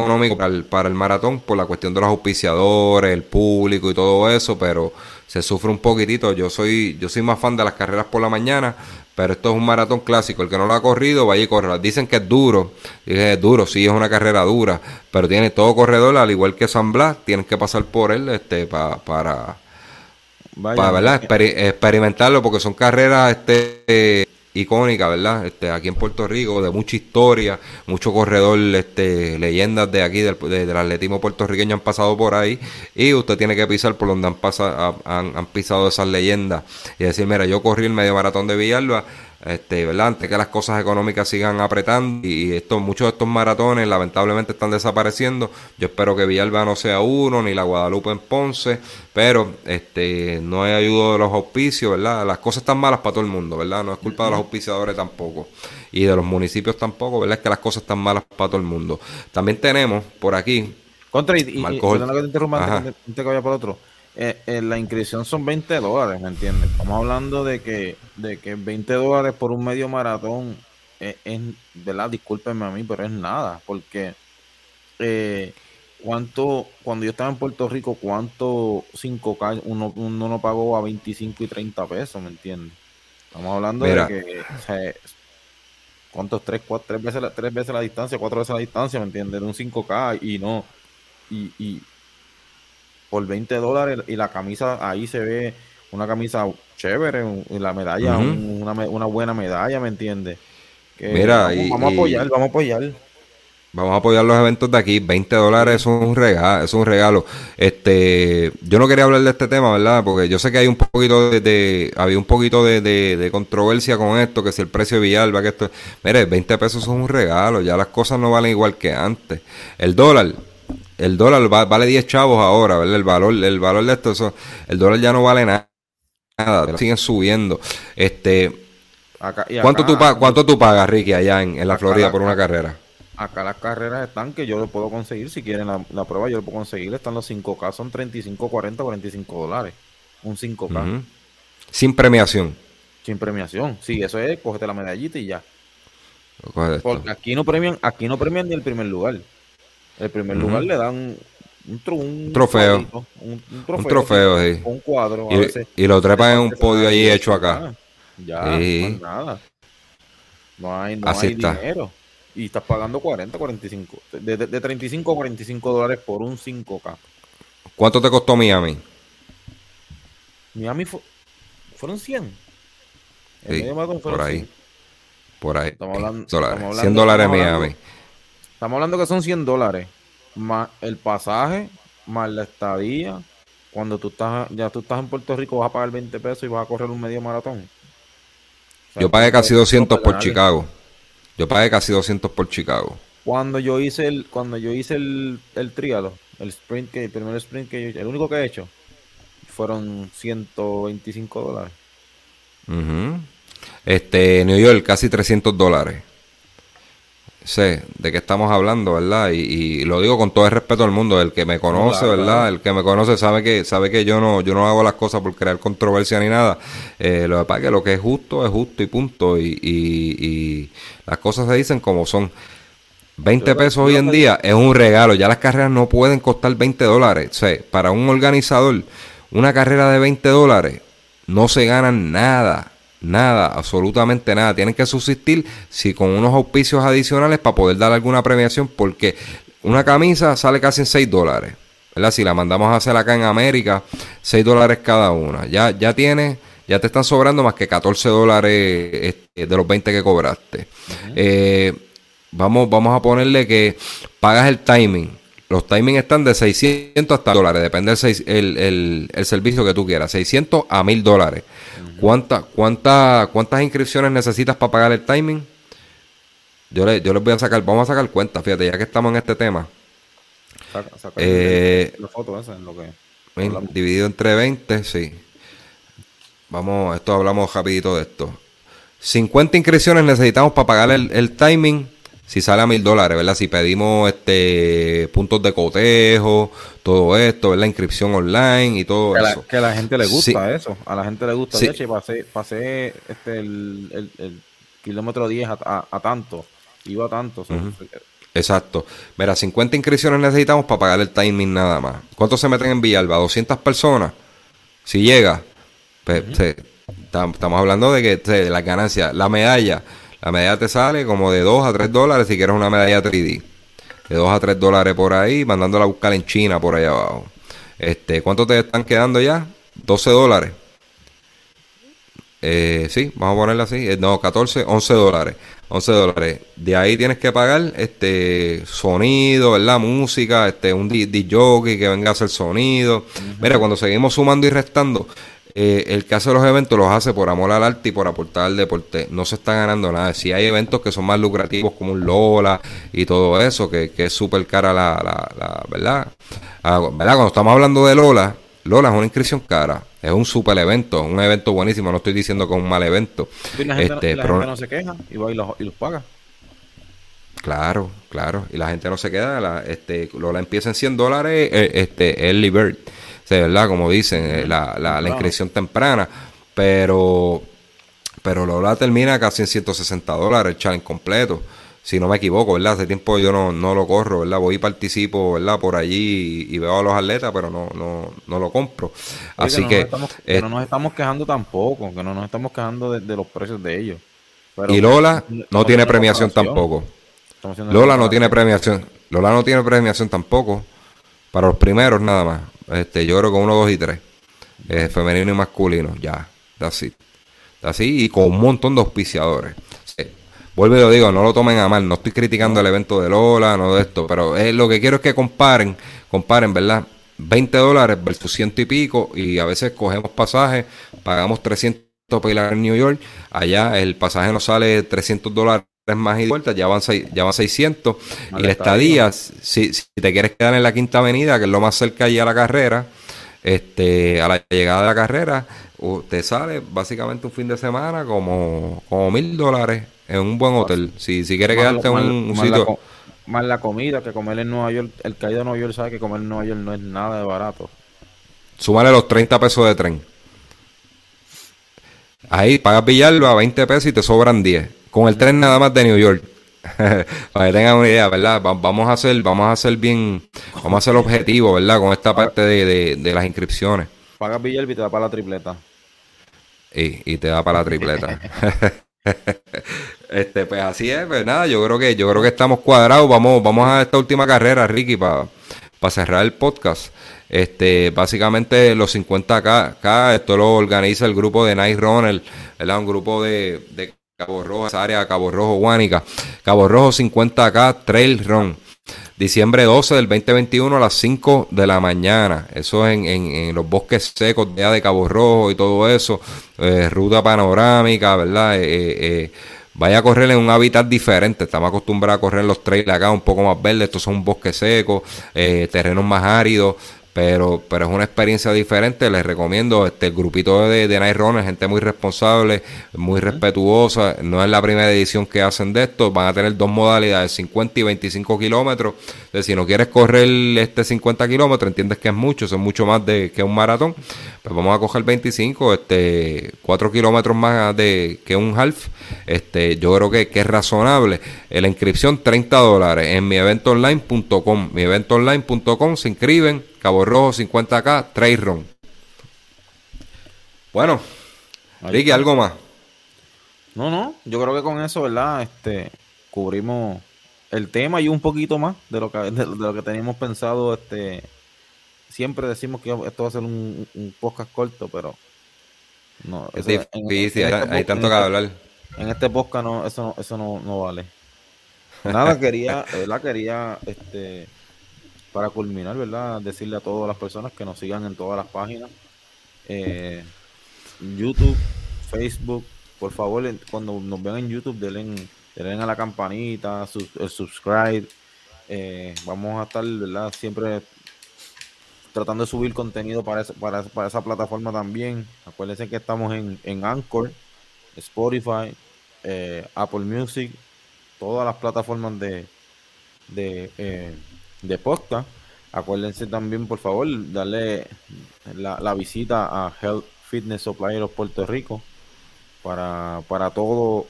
económico para el, para el maratón por la cuestión de los auspiciadores, el público y todo eso, pero se sufre un poquitito. Yo soy, yo soy más fan de las carreras por la mañana, pero esto es un maratón clásico. El que no lo ha corrido, vaya y corre. Dicen que es duro. Dije, es duro, sí, es una carrera dura, pero tiene todo corredor, al igual que San Blas, tienen que pasar por él este, para, para ¿verdad? experimentarlo, porque son carreras este, icónica, ¿verdad? Este, aquí en Puerto Rico, de mucha historia, mucho corredor, este, leyendas de aquí, del, del atletismo puertorriqueño han pasado por ahí y usted tiene que pisar por donde han, pasado, han, han pisado esas leyendas y decir, mira, yo corrí el medio maratón de Villalba este, ¿verdad? Antes que las cosas económicas sigan apretando y esto, muchos de estos maratones lamentablemente están desapareciendo. Yo espero que Villalba no sea uno, ni la Guadalupe en Ponce, pero este, no hay ayuda de los auspicios, ¿verdad? Las cosas están malas para todo el mundo, ¿verdad? No es culpa de los auspiciadores tampoco y de los municipios tampoco, ¿verdad? Es que las cosas están malas para todo el mundo. También tenemos por aquí. Contra, y, y, que te interrumpa antes que vaya por otro eh, eh, la inscripción son 20 dólares, ¿me entiendes? Estamos hablando de que, de que 20 dólares por un medio maratón eh, es, ¿verdad? Discúlpenme a mí, pero es nada, porque eh, cuánto, cuando yo estaba en Puerto Rico, cuánto 5K uno, uno no pagó a 25 y 30 pesos, ¿me entiendes? Estamos hablando de que, ¿cuántos? Tres, cuatro, tres, veces la, tres veces la distancia, cuatro veces la distancia, ¿me entiendes? De un 5K y no, y, y, por 20 dólares y la camisa ahí se ve una camisa chévere y la medalla, una, una, buena medalla, ¿me entiendes? Mira, vamos, a apoyar, vamos a apoyar. Vamos a apoyar los eventos de aquí. 20 dólares es un regalo, es un regalo. Este, yo no quería hablar de este tema, ¿verdad? Porque yo sé que hay un poquito de, había un poquito de, de, controversia con esto, que si el precio de Villalba, que esto, mire, 20 pesos es un regalo, ya las cosas no valen igual que antes. El dólar, el dólar vale 10 chavos ahora, ¿verdad? El valor, el valor de esto, el dólar ya no vale nada, nada siguen subiendo. Este, ¿cuánto, tú, ¿Cuánto tú pagas, Ricky, allá en, la Florida por una carrera? Acá las carreras están que yo lo puedo conseguir, si quieren la, prueba yo lo puedo conseguir, están los 5K, son 35, 40, 45 dólares, un 5K. Sin premiación. Sin premiación, sí, eso es, cógete la medallita y ya. Porque aquí no premian, aquí no premian ni el primer lugar. El primer lugar le dan un, trofeo. un, trofeo. sí. Un cuadro. Y, lo trepan en un podio ahí hecho acá. Ya, no hay nada. No hay, no hay dinero. Y estás pagando 40, 45. De, de, 35 a 45 dólares por un 5K. ¿Cuánto te costó Miami? Miami fueron 100. sí, por ahí. Por ahí. Estamos hablando, 100 dólares Miami. Estamos hablando que son 100 dólares más el pasaje, más la estadía. Cuando tú estás, ya tú estás en Puerto Rico, vas a pagar 20 pesos y vas a correr un medio maratón. yo pagué casi 200 por Chicago. Yo pagué casi 200 por Chicago. Cuando yo hice el, cuando yo hice el, el el sprint que, el primer sprint que yo el único que he hecho, fueron 125 dólares. Este, New York, casi 300 dólares sé de qué estamos hablando, ¿verdad? Y, lo digo con todo el respeto al mundo, el que me conoce, ¿verdad? El que me conoce sabe que sabe que yo no yo no hago las cosas por crear controversia ni nada. Eh, lo que pasa es que lo que es justo es justo y punto. Y, y, las cosas se dicen como son. 20 pesos hoy en día es un regalo. Ya las carreras no pueden costar 20 dólares. O sea, para un organizador, una carrera de 20 dólares no se ganan nada. Nada, absolutamente nada. Tienen que subsistir si con unos auspicios adicionales para poder dar alguna premiación, porque una camisa sale casi en 6 dólares. ¿verdad? Si la mandamos a hacer acá en América, 6 dólares cada una. Ya, ya tienes, ya te están sobrando más que 14 dólares este, de los 20 que cobraste. Eh, vamos, vamos a ponerle que pagas el timing. Los timings están de 600 hasta dólares, depende del el, servicio que tú quieras, 600 a 1000 dólares. ¿Cuánta, cuánta, ¿Cuántas inscripciones necesitas para pagar el timing? Yo, le, yo les voy a sacar, vamos a sacar cuenta, fíjate, ya que estamos en este tema. Saca, eh, la foto esa en lo que dividido entre 20, sí. Vamos, esto hablamos rapidito de esto. 50 inscripciones necesitamos para pagar el, el timing si sale a mil dólares, ¿verdad? Si pedimos este puntos de cotejo, todo esto, ¿verdad? Inscripción online y todo eso. que a la gente le gusta eso. A la gente le gusta. Sí. De pasé, pasé este, el, el, kilómetro 10 a, a, tanto. Iba a tanto. Exacto. Mira, 50 inscripciones necesitamos para pagar el timing nada más. ¿Cuántos se meten en Villalba? ¿200 personas? Si llega, pues, estamos hablando de que de la ganancia, la medalla la medalla te sale como de 2 a 3 dólares si quieres una medalla 3D. De 2 a 3 dólares por ahí, mandándola a buscar en China por ahí abajo. Este, ¿Cuánto te están quedando ya? 12 dólares. Eh, sí, vamos a ponerla así. Eh, no, 14, 11 dólares. 11 dólares. De ahí tienes que pagar este sonido, ¿verdad? Música, este un DJ que venga a hacer sonido. Mira, cuando seguimos sumando y restando, eh, el que hace los eventos los hace por amor al arte y por aportar al deporte. No se está ganando nada. Si hay eventos que son más lucrativos como un Lola y todo eso, que, es súper cara la, la, ¿verdad? Ah, ¿verdad? Cuando estamos hablando de Lola, Lola es una inscripción cara. Es un super evento, un evento buenísimo. No estoy diciendo que es un mal evento. Y la gente, este, no se queja y va y los, paga. Claro, claro. Y la gente no se queda. La, este, Lola empieza en 100 dólares, eh, este, early bird. ¿Verdad? Como dicen, eh, la, la, inscripción temprana. Pero, pero Lola termina casi en 160 dólares el challenge completo. Si no me equivoco, ¿verdad? Hace tiempo yo no, no lo corro, ¿verdad? Voy y participo, ¿verdad? Por allí y, veo a los atletas, pero no, no, no lo compro. Así que... no, eh, nos estamos quejando tampoco, que no nos estamos quejando de, los precios de ellos. y Lola no tiene premiación tampoco. Lola no tiene premiación. Lola no tiene premiación tampoco. Para los primeros nada más. Este, yo creo que uno, dos y tres. Eh, femenino y masculino, ya. Así. Así y con un montón de auspiciadores. Vuelvo y lo digo, no lo tomen a mal. No estoy criticando el evento de Lola, no de esto. Pero eh, lo que quiero es que comparen, comparen, ¿verdad? 20 dólares versus ciento y pico. Y a veces cogemos pasajes, pagamos 300 para ir a New York. Allá el pasaje nos sale 300 dólares más y vueltas, ya van, ya van 600. y la estadía, si, si, te quieres quedar en la Quinta Avenida, que es lo más cerca allí a la carrera, este, a la llegada de la carrera, te sale básicamente un fin de semana como, como mil dólares en un buen hotel. Si, si quieres quedarte en un, sitio. más la comida, que comer en Nueva York, el caído de Nueva York sabe que comer en Nueva York no es nada de barato. Súmale los 30 pesos de tren. Ahí pagas Villalba 20 pesos y te sobran 10 con el tren nada más de New York. para que tengan una idea, ¿verdad? vamos a hacer, vamos a hacer bien, vamos a hacer objetivo, ¿verdad? Con esta parte de, de, las inscripciones. Pagas Villalba y te da para la tripleta. Y, y te da para la tripleta. este, pues así es, pues nada, yo creo que, yo creo que estamos cuadrados. Vamos, vamos a esta última carrera, Ricky, para cerrar el podcast. Este, básicamente los 50K, esto lo organiza el grupo de Night Runner, ¿verdad? Un grupo de, de Cabo Rojo, esa área Cabo Rojo, Guánica. Cabo Rojo 50K Trail Run. diciembre 12 del 2021 a las 5 de la mañana. Eso es en, en, los bosques secos de, de Cabo Rojo y todo eso. Eh, ruta panorámica, ¿verdad? Eh, eh, vaya a correr en un hábitat diferente. Estamos acostumbrados a correr los trails acá un poco más verdes. Estos son un bosque seco, terrenos más áridos. Pero, pero es una experiencia diferente. Les recomiendo este el grupito de, de Night Runner, gente muy responsable, muy respetuosa. No es la primera edición que hacen de esto. Van a tener dos modalidades, 50 y 25 kilómetros. si no quieres correr este 50 kilómetros, entiendes que es mucho, es mucho más de que un maratón. Pues vamos a coger 25, este, 4 kilómetros más de que un half. Este, yo creo que, que es razonable. La inscripción 30 dólares en mi eventoonline.com. Mi eventoonline.com se inscriben Cabo Rojo 50K, Trail Run. Bueno, Ricky, ¿algo más? No, no, yo creo que con eso, ¿verdad? Este, cubrimos el tema y un poquito más de lo que, de, lo que teníamos pensado. Este, siempre decimos que esto va a ser un, podcast corto, pero no. Es difícil, hay, tanto que hablar. En este podcast no, eso no, eso no, no vale. Nada, quería, ¿verdad? Quería, este para culminar, ¿verdad? Decirle a todas las personas que nos sigan en todas las páginas. Eh, YouTube, Facebook, por favor, cuando nos vean en YouTube, denle, denle a la campanita, el subscribe. Eh, vamos a estar, ¿verdad? Siempre tratando de subir contenido para, para, para esa plataforma también. Acuérdense que estamos en, en Anchor, Spotify, eh, Apple Music, todas las plataformas de, de de podcast. Acuérdense también, por favor, darle la, visita a Health Fitness Supplier of Puerto Rico para, para todo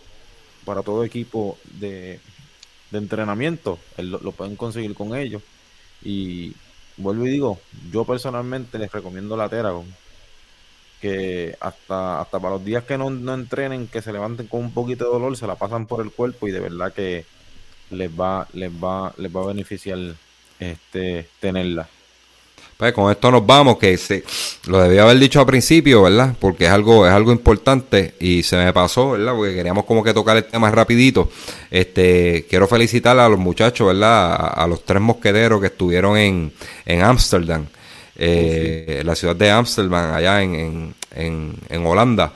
para todo equipo de, de entrenamiento. Lo, pueden conseguir con ellos. Y vuelvo y digo, yo personalmente les recomiendo la Teragon. Que hasta, hasta para los días que no, no entrenen, que se levanten con un poquito de dolor, se la pasan por el cuerpo y de verdad que les va, les va, les va a beneficiar este, tenerla. Pues con esto nos vamos, que se, lo debía haber dicho al principio, ¿verdad? Porque es algo, es algo importante y se me pasó, ¿verdad? Porque queríamos como que tocar el tema rapidito. Este, quiero felicitar a los muchachos, ¿verdad? A, los tres mosqueteros que estuvieron en, en Ámsterdam, eh, la ciudad de Ámsterdam, allá en, en, en Holanda.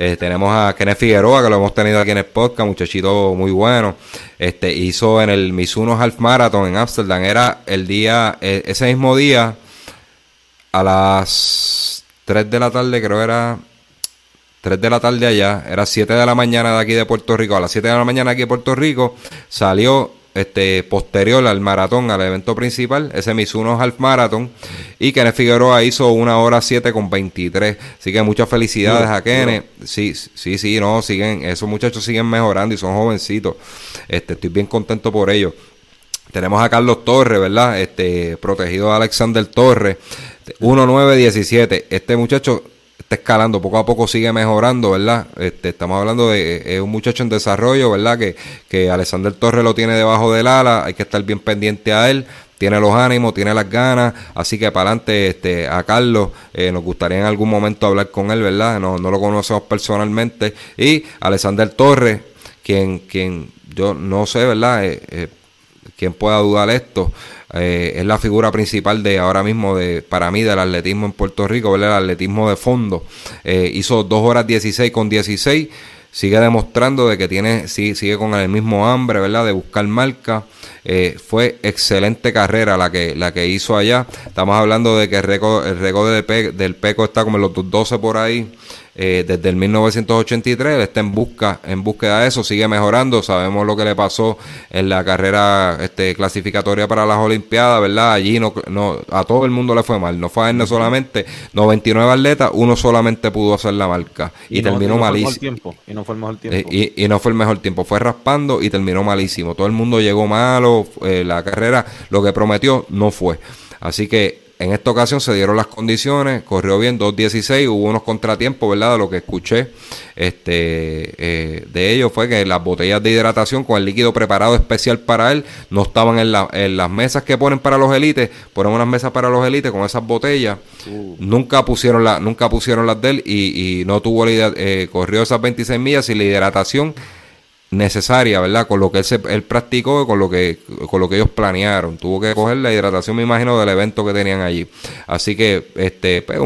Eh, tenemos a Kenneth Figueroa, que lo hemos tenido aquí en el podcast, muchachito muy bueno. Este, hizo en el Mizuno Half Marathon en Amsterdam. Era el día, eh, ese mismo día, a las 3 de la tarde, creo era 3 de la tarde allá, era 7 de la mañana de aquí de Puerto Rico, a las 7 de la mañana aquí de Puerto Rico, salió este, posterior al maratón, al evento principal, ese Mizuno Half Marathon, y Kenneth Figueroa hizo una hora 7 con 23. Así que muchas felicidades a Kenneth. Sí, sí, sí, no, siguen, esos muchachos siguen mejorando y son jovencitos. Este, estoy bien contento por ellos. Tenemos a Carlos Torres, ¿verdad? Este, protegido de Alexander Torres. 1-9-17. Este muchacho está escalando, poco a poco sigue mejorando, ¿verdad? Este, estamos hablando de eh, un muchacho en desarrollo, ¿verdad? Que, que Alexander Torres lo tiene debajo del ala, hay que estar bien pendiente a él, tiene los ánimos, tiene las ganas, así que para adelante este, a Carlos eh, nos gustaría en algún momento hablar con él, ¿verdad? No, no lo conocemos personalmente. Y Alexander Torres, quien, quien yo no sé, ¿verdad? Eh, eh quien pueda dudar esto, eh, es la figura principal de ahora mismo, de para mí, del atletismo en Puerto Rico, ¿verdad? el atletismo de fondo. Eh, hizo 2 horas 16 con 16 sigue demostrando de que tiene, sí, sigue con el mismo hambre, ¿verdad? De buscar marca. Eh, fue excelente carrera la que, la que hizo allá. Estamos hablando de que el récord, el récord del PECO está como en los 12 por ahí. Eh, desde el 1983, él está en busca, en búsqueda de eso, sigue mejorando, sabemos lo que le pasó en la carrera este, clasificatoria para las Olimpiadas, ¿verdad? Allí no, no, a todo el mundo le fue mal, no fue a él solamente, 99 atletas, uno solamente pudo hacer la marca y, terminó malísimo. y no fue el mejor tiempo. Eh, y, no fue el mejor tiempo, fue raspando y terminó malísimo. Todo el mundo llegó malo, eh, la carrera, lo que prometió no fue. Así que en esta ocasión se dieron las condiciones, corrió bien 2.16, hubo unos contratiempos, ¿verdad? De lo que escuché este, eh, de ellos fue que las botellas de hidratación con el líquido preparado especial para él no estaban en, la, en las mesas que ponen para los élites, ponen unas mesas para los élites con esas botellas, uh. nunca pusieron la, nunca pusieron las de él y, y no tuvo la, eh, corrió esas 26 millas y la hidratación necesaria, ¿verdad? Con lo que él, se, él practicó, con lo que con lo que ellos planearon. Tuvo que coger la hidratación, me imagino, del evento que tenían allí. Así que este pues,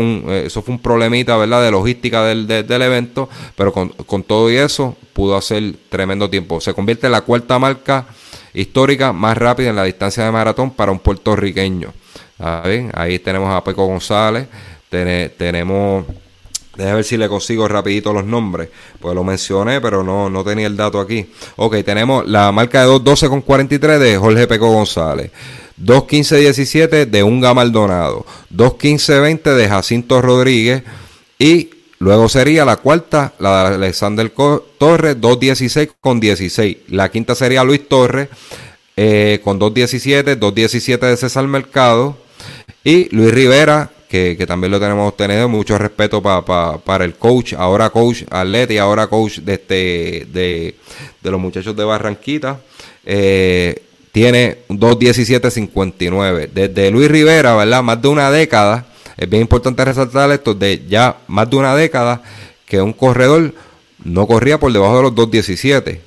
eso fue un problemita, ¿verdad? De logística del, del evento, pero con, con, todo y eso pudo hacer tremendo tiempo. Se convierte en la cuarta marca histórica más rápida en la distancia de maratón para un puertorriqueño. Ahí tenemos a Peco González, tenemos Déjame ver si le consigo rapidito los nombres. Pues lo mencioné, pero no, no tenía el dato aquí. Ok, tenemos la marca de 212 con 43 de Jorge Peco González. 215-17 de Unga Maldonado. 215-20 de Jacinto Rodríguez. Y luego sería la cuarta, la de Alexander Torres, 216 con 16. La quinta sería Luis Torres eh, con 217, 217 de César Mercado. Y Luis Rivera que, también lo tenemos tenido. Mucho respeto para el coach, ahora coach atleta y ahora coach de, este, de, los muchachos de Barranquita. Eh, tiene 2.17.59. Desde Luis Rivera, ¿verdad? Más de una década. Es bien importante resaltar esto de ya más de una década que un corredor no corría por debajo de los 2.17.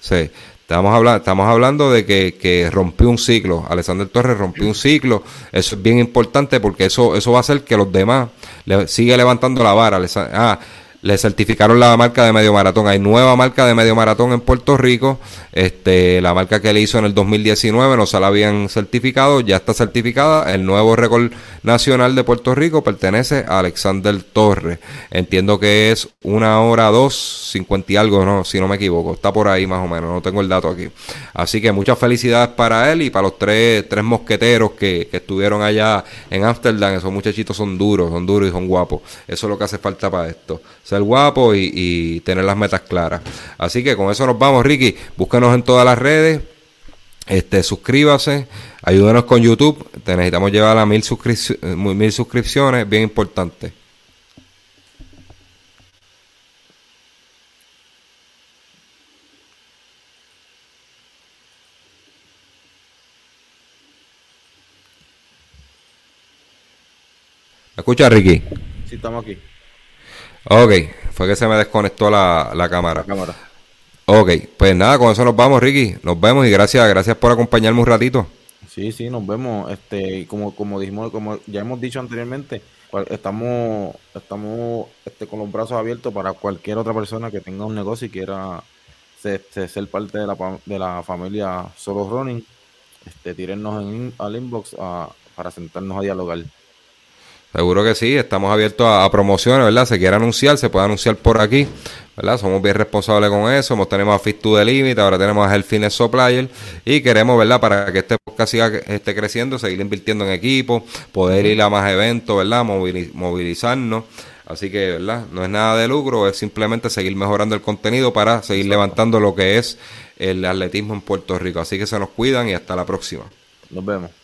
Sí. Estamos, hablando, estamos hablando de que, que, rompió un ciclo. Alexander Torres rompió un ciclo. Eso es bien importante porque eso, eso va a hacer que los demás le, siga levantando la vara. Ah, le certificaron la marca de medio maratón. Hay nueva marca de medio maratón en Puerto Rico. Este, la marca que le hizo en el 2019 no se la habían certificado, ya está certificada. El nuevo récord nacional de Puerto Rico pertenece a Alexander Torres. Entiendo que es una hora dos, cincuenta y algo, no, si no me equivoco. Está por ahí más o menos, no tengo el dato aquí. Así que muchas felicidades para él y para los tres, tres mosqueteros que, que estuvieron allá en Amsterdam. Esos muchachitos son duros, son duros y son guapos. Eso es lo que hace falta para esto ser guapo y, tener las metas claras. Así que con eso nos vamos, Ricky. Búsquenos en todas las redes. Este, suscríbase, ayúdenos con YouTube. Te necesitamos llevar a mil, mil suscripciones, bien importante. ¿Me Ricky? Sí, estamos aquí. Ok, fue que se me desconectó la, la cámara. cámara. Ok, pues nada, con eso nos vamos, Ricky. Nos vemos y gracias, gracias por acompañarme un ratito. Sí, sí, nos vemos. Este, como, como dijimos, como ya hemos dicho anteriormente, estamos, estamos este, con los brazos abiertos para cualquier otra persona que tenga un negocio y quiera ser, ser parte de la, de la familia Solo Running. Este, tírennos en, al inbox para sentarnos a dialogar. Seguro que sí, estamos abiertos a, promociones, ¿verdad? Se quiere anunciar, se puede anunciar por aquí, ¿verdad? Somos bien responsables con eso, hemos, tenemos a Fit to the Limit, ahora tenemos a Fitness Supplier y queremos, ¿verdad? Para que este podcast siga esté creciendo, seguir invirtiendo en equipo, poder ir a más eventos, ¿verdad? movilizarnos. Así que, ¿verdad? No es nada de lucro, es simplemente seguir mejorando el contenido para seguir levantando lo que es el atletismo en Puerto Rico. Así que se nos cuidan y hasta la próxima. Nos vemos.